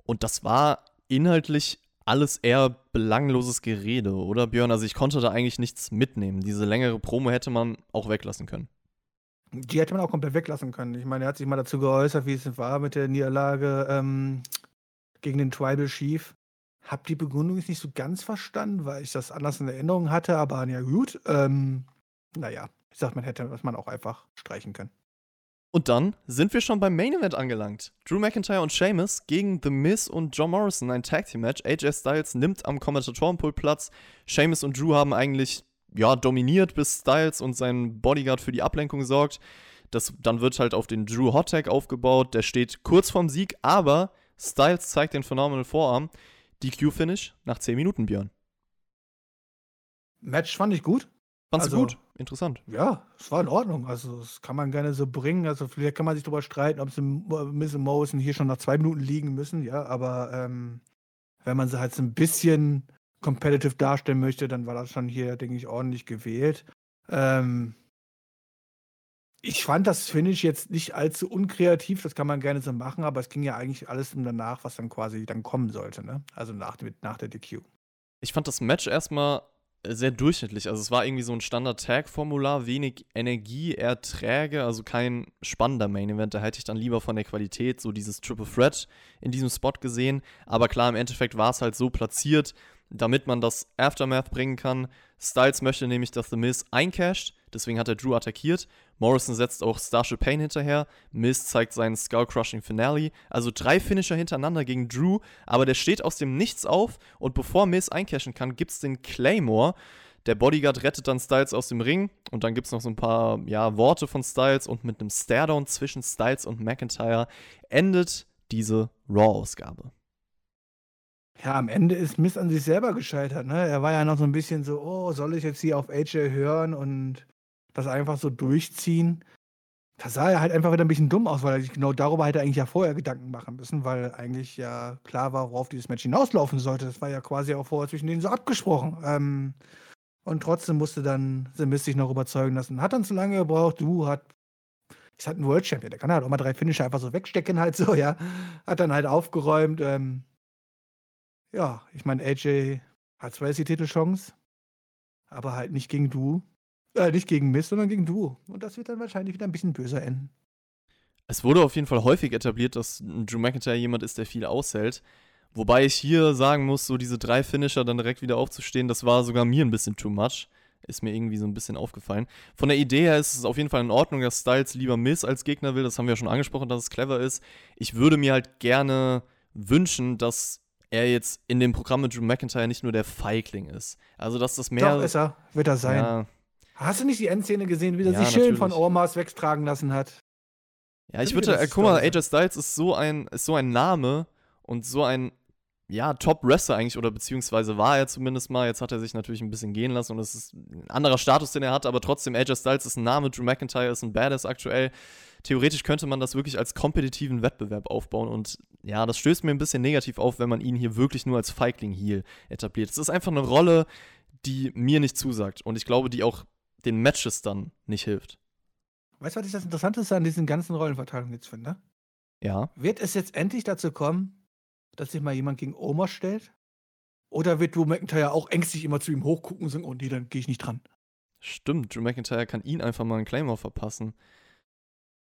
Und das war inhaltlich alles eher belangloses Gerede, oder Björn? Also ich konnte da eigentlich nichts mitnehmen. Diese längere Promo hätte man auch weglassen können. Die hätte man auch komplett weglassen können. Ich meine, er hat sich mal dazu geäußert, wie es war mit der Niederlage ähm, gegen den Tribal Chief. Hab die Begründung jetzt nicht so ganz verstanden, weil ich das anders in Erinnerung hatte, aber ja gut. Ähm, naja, ich sag, man hätte das man auch einfach streichen können. Und dann sind wir schon beim Main Event angelangt. Drew McIntyre und Sheamus gegen The Miz und John Morrison, ein Tag Team Match. AJ Styles nimmt am Kommentatorenpult Platz. Sheamus und Drew haben eigentlich ja, dominiert, bis Styles und sein Bodyguard für die Ablenkung sorgt. Das, dann wird halt auf den Drew Hot Tag aufgebaut. Der steht kurz vorm Sieg, aber Styles zeigt den Phenomenal Vorarm. DQ-Finish nach 10 Minuten, Björn. Match fand ich gut. Fandest also, du gut? Interessant. Ja, es war in Ordnung. Also, das kann man gerne so bringen. Also, vielleicht kann man sich darüber streiten, ob sie Miss und Morrison hier schon nach zwei Minuten liegen müssen. Ja, aber ähm, wenn man sie halt so ein bisschen competitive darstellen möchte, dann war das schon hier, denke ich, ordentlich gewählt. Ähm, ich fand das Finish jetzt nicht allzu unkreativ, das kann man gerne so machen, aber es ging ja eigentlich alles um danach, was dann quasi dann kommen sollte, ne? Also nach, nach der DQ. Ich fand das Match erstmal sehr durchschnittlich. Also es war irgendwie so ein Standard-Tag-Formular, wenig Energie, eher träge, also kein spannender Main-Event. Da hätte ich dann lieber von der Qualität so dieses Triple Threat in diesem Spot gesehen. Aber klar, im Endeffekt war es halt so platziert, damit man das Aftermath bringen kann. Styles möchte nämlich, dass The Miz eincasht, deswegen hat er Drew attackiert. Morrison setzt auch Starship Pain hinterher. Miz zeigt seinen Skull-Crushing Finale. Also drei Finisher hintereinander gegen Drew, aber der steht aus dem Nichts auf und bevor Miz eincashen kann, gibt es den Claymore. Der Bodyguard rettet dann Styles aus dem Ring und dann gibt es noch so ein paar ja, Worte von Styles und mit einem Staredown zwischen Styles und McIntyre endet diese Raw-Ausgabe. Ja, am Ende ist Miss an sich selber gescheitert. Ne? Er war ja noch so ein bisschen so, oh, soll ich jetzt hier auf AJ hören und das einfach so durchziehen? Da sah er halt einfach wieder ein bisschen dumm aus, weil er sich genau darüber hätte eigentlich ja vorher Gedanken machen müssen, weil eigentlich ja klar war, worauf dieses Match hinauslaufen sollte. Das war ja quasi auch vorher zwischen denen so abgesprochen. Ähm, und trotzdem musste dann The Miss sich noch überzeugen lassen. Hat dann zu lange gebraucht. Du hat ist halt ein World Champion. Der kann halt auch mal drei Finisher einfach so wegstecken, halt so, ja. Hat dann halt aufgeräumt. Ähm, ja, ich meine, AJ hat zwar jetzt die Titelchance, aber halt nicht gegen du. Äh, nicht gegen Mist, sondern gegen du. Und das wird dann wahrscheinlich wieder ein bisschen böser enden. Es wurde auf jeden Fall häufig etabliert, dass Drew McIntyre jemand ist, der viel aushält. Wobei ich hier sagen muss, so diese drei Finisher dann direkt wieder aufzustehen, das war sogar mir ein bisschen too much. Ist mir irgendwie so ein bisschen aufgefallen. Von der Idee her ist es auf jeden Fall in Ordnung, dass Styles lieber Miss als Gegner will. Das haben wir ja schon angesprochen, dass es clever ist. Ich würde mir halt gerne wünschen, dass er jetzt in dem Programm mit Drew McIntyre nicht nur der Feigling ist. Also, dass das mehr. Doch, ist er. Wird er sein. Ja. Hast du nicht die Endszene gesehen, wie er ja, sich schön von Ormas wegtragen lassen hat? Ja, ich würde, äh, guck mal, AJ Styles ist so ein, ist so ein Name und so ein, ja, Top-Wrestler eigentlich, oder beziehungsweise war er zumindest mal. Jetzt hat er sich natürlich ein bisschen gehen lassen und es ist ein anderer Status, den er hat, aber trotzdem, AJ Styles ist ein Name, Drew McIntyre ist ein Badass aktuell theoretisch könnte man das wirklich als kompetitiven Wettbewerb aufbauen und ja, das stößt mir ein bisschen negativ auf, wenn man ihn hier wirklich nur als Feigling-Heel etabliert. Es ist einfach eine Rolle, die mir nicht zusagt und ich glaube, die auch den Matches dann nicht hilft. Weißt du, was ich das Interessanteste an diesen ganzen Rollenverteilungen jetzt finde? Ja. Wird es jetzt endlich dazu kommen, dass sich mal jemand gegen Omar stellt? Oder wird Drew McIntyre auch ängstlich immer zu ihm hochgucken und sagen, oh nee, dann gehe ich nicht dran? Stimmt, Drew McIntyre kann ihn einfach mal einen Claymore verpassen.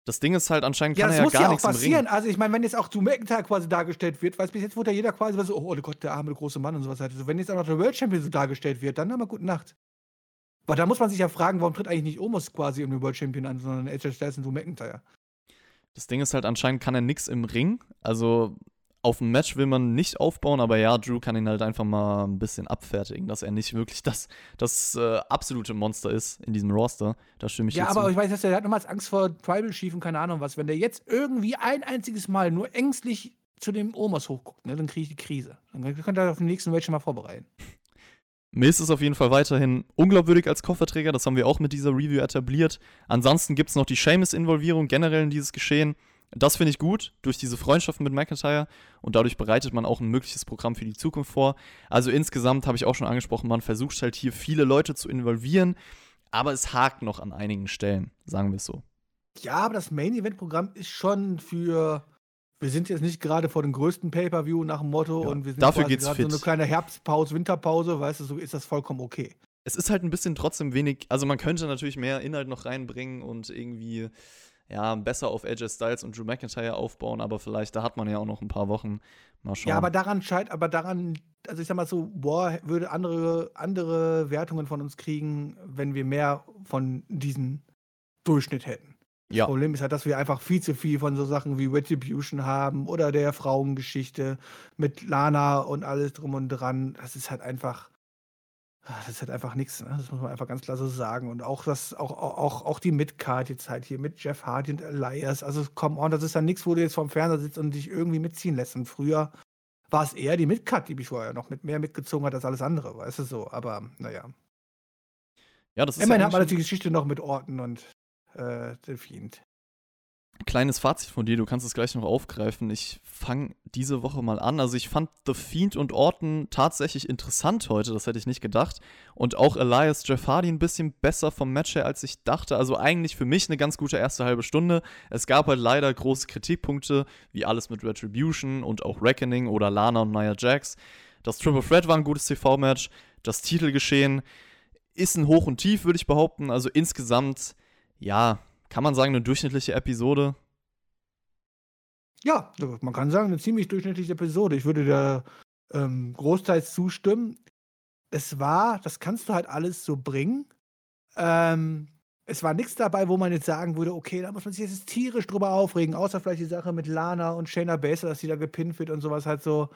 Das Ding ist halt, anscheinend kann ja, er ja gar ja nichts passieren. Also ich meine, wenn jetzt auch Drew McIntyre quasi dargestellt wird, weil bis jetzt wurde ja jeder quasi so, oh, oh Gott, der arme große Mann und sowas halt. Also wenn jetzt auch noch der World Champion so dargestellt wird, dann haben wir gute Nacht. Aber da muss man sich ja fragen, warum tritt eigentlich nicht Omos quasi um den World Champion an, sondern AJ Styles und Drew McIntyre. Das Ding ist halt, anscheinend kann er nichts im Ring. Also auf ein Match will man nicht aufbauen, aber ja, Drew kann ihn halt einfach mal ein bisschen abfertigen, dass er nicht wirklich das, das äh, absolute Monster ist in diesem Roster. Da stimme ich Ja, aber zu. ich weiß, dass er hat nochmals Angst vor Tribal Chief und keine Ahnung was. Wenn der jetzt irgendwie ein einziges Mal nur ängstlich zu dem Omas hochguckt, ne, dann kriege ich die Krise. Dann könnte er auf den nächsten Match schon mal vorbereiten. Miz ist auf jeden Fall weiterhin unglaubwürdig als Kofferträger, das haben wir auch mit dieser Review etabliert. Ansonsten gibt es noch die Seamus-Involvierung generell in dieses Geschehen. Das finde ich gut, durch diese Freundschaften mit McIntyre und dadurch bereitet man auch ein mögliches Programm für die Zukunft vor. Also insgesamt habe ich auch schon angesprochen, man versucht halt hier viele Leute zu involvieren, aber es hakt noch an einigen Stellen, sagen wir es so. Ja, aber das Main-Event-Programm ist schon für. Wir sind jetzt nicht gerade vor dem größten Pay-Per-View nach dem Motto ja, und wir sind dafür geht's fit. so eine kleine Herbstpause, Winterpause, weißt du, so ist das vollkommen okay. Es ist halt ein bisschen trotzdem wenig, also man könnte natürlich mehr Inhalt noch reinbringen und irgendwie ja, besser auf AJ Styles und Drew McIntyre aufbauen, aber vielleicht, da hat man ja auch noch ein paar Wochen. Mal schauen. Ja, aber daran scheint, aber daran, also ich sag mal so, boah, würde andere, andere Wertungen von uns kriegen, wenn wir mehr von diesem Durchschnitt hätten. Das ja. Problem ist halt, dass wir einfach viel zu viel von so Sachen wie Retribution haben oder der Frauengeschichte mit Lana und alles drum und dran. Das ist halt einfach, das ist halt einfach nichts. Ne? Das muss man einfach ganz klar so sagen. Und auch das, auch, auch, auch die Midcard jetzt halt hier mit Jeff Hardy und Elias. Also come on, das ist dann nichts, wo du jetzt vorm Fernseher sitzt und dich irgendwie mitziehen lässt. Und früher war es eher die Midcard, die mich vorher noch mit mehr mitgezogen hat als alles andere, weißt du so. Aber naja. Ja, das ist Immerhin hat man die Geschichte noch mit Orten und äh, Delfin. Kleines Fazit von dir, du kannst es gleich noch aufgreifen. Ich fange diese Woche mal an. Also ich fand The Fiend und Orton tatsächlich interessant heute, das hätte ich nicht gedacht. Und auch Elias Jeff Hardy ein bisschen besser vom Match her, als ich dachte. Also eigentlich für mich eine ganz gute erste halbe Stunde. Es gab halt leider große Kritikpunkte, wie alles mit Retribution und auch Reckoning oder Lana und Nia Jax. Das Triple Threat war ein gutes TV-Match. Das Titelgeschehen ist ein Hoch und Tief, würde ich behaupten. Also insgesamt, ja, kann man sagen, eine durchschnittliche Episode? Ja, man kann sagen, eine ziemlich durchschnittliche Episode. Ich würde da ähm, großteils zustimmen. Es war, das kannst du halt alles so bringen. Ähm, es war nichts dabei, wo man jetzt sagen würde, okay, da muss man sich jetzt tierisch drüber aufregen, außer vielleicht die Sache mit Lana und Shayna Baszler, dass sie da gepinnt wird und sowas halt so.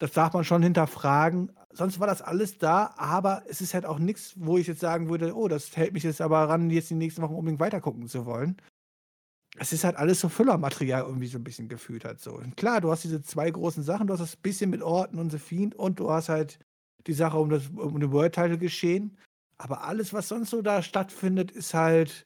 Das darf man schon hinterfragen. Sonst war das alles da, aber es ist halt auch nichts, wo ich jetzt sagen würde, oh, das hält mich jetzt aber ran, jetzt die nächsten Wochen unbedingt weitergucken zu wollen. Es ist halt alles so Füllermaterial irgendwie so ein bisschen gefühlt halt so. Und klar, du hast diese zwei großen Sachen, du hast das bisschen mit Orten und The Fiend und du hast halt die Sache um das um den World Title geschehen. Aber alles, was sonst so da stattfindet, ist halt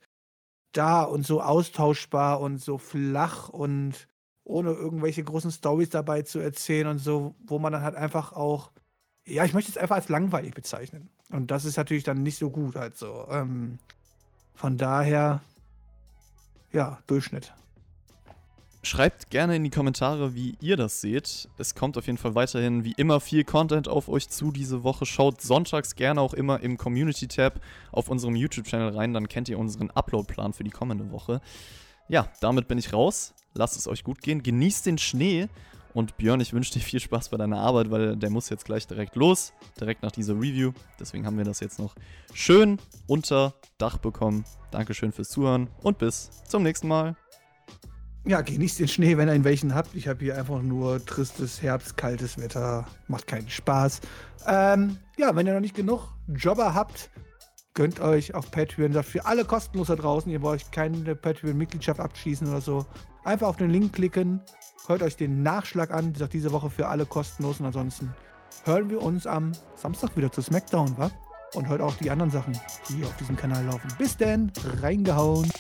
da und so austauschbar und so flach und ohne irgendwelche großen Stories dabei zu erzählen und so, wo man dann halt einfach auch, ja, ich möchte es einfach als langweilig bezeichnen. Und das ist natürlich dann nicht so gut halt so. Ähm, von daher, ja, Durchschnitt. Schreibt gerne in die Kommentare, wie ihr das seht. Es kommt auf jeden Fall weiterhin wie immer viel Content auf euch zu diese Woche. Schaut sonntags gerne auch immer im Community-Tab auf unserem YouTube-Channel rein, dann kennt ihr unseren Upload-Plan für die kommende Woche. Ja, damit bin ich raus. Lasst es euch gut gehen. Genießt den Schnee. Und Björn, ich wünsche dir viel Spaß bei deiner Arbeit, weil der muss jetzt gleich direkt los, direkt nach dieser Review. Deswegen haben wir das jetzt noch schön unter Dach bekommen. Dankeschön fürs Zuhören und bis zum nächsten Mal. Ja, genießt den Schnee, wenn ihr ihn welchen habt. Ich habe hier einfach nur tristes Herbst, kaltes Wetter. Macht keinen Spaß. Ähm, ja, wenn ihr noch nicht genug Jobber habt, gönnt euch auf Patreon. Das für alle kostenlos da draußen. Ihr braucht keine Patreon-Mitgliedschaft abschließen oder so. Einfach auf den Link klicken. Hört euch den Nachschlag an. Wie gesagt, diese Woche für alle kostenlos. Und ansonsten hören wir uns am Samstag wieder zu SmackDown, wa? Und hört auch die anderen Sachen, die auf diesem Kanal laufen. Bis denn, reingehauen.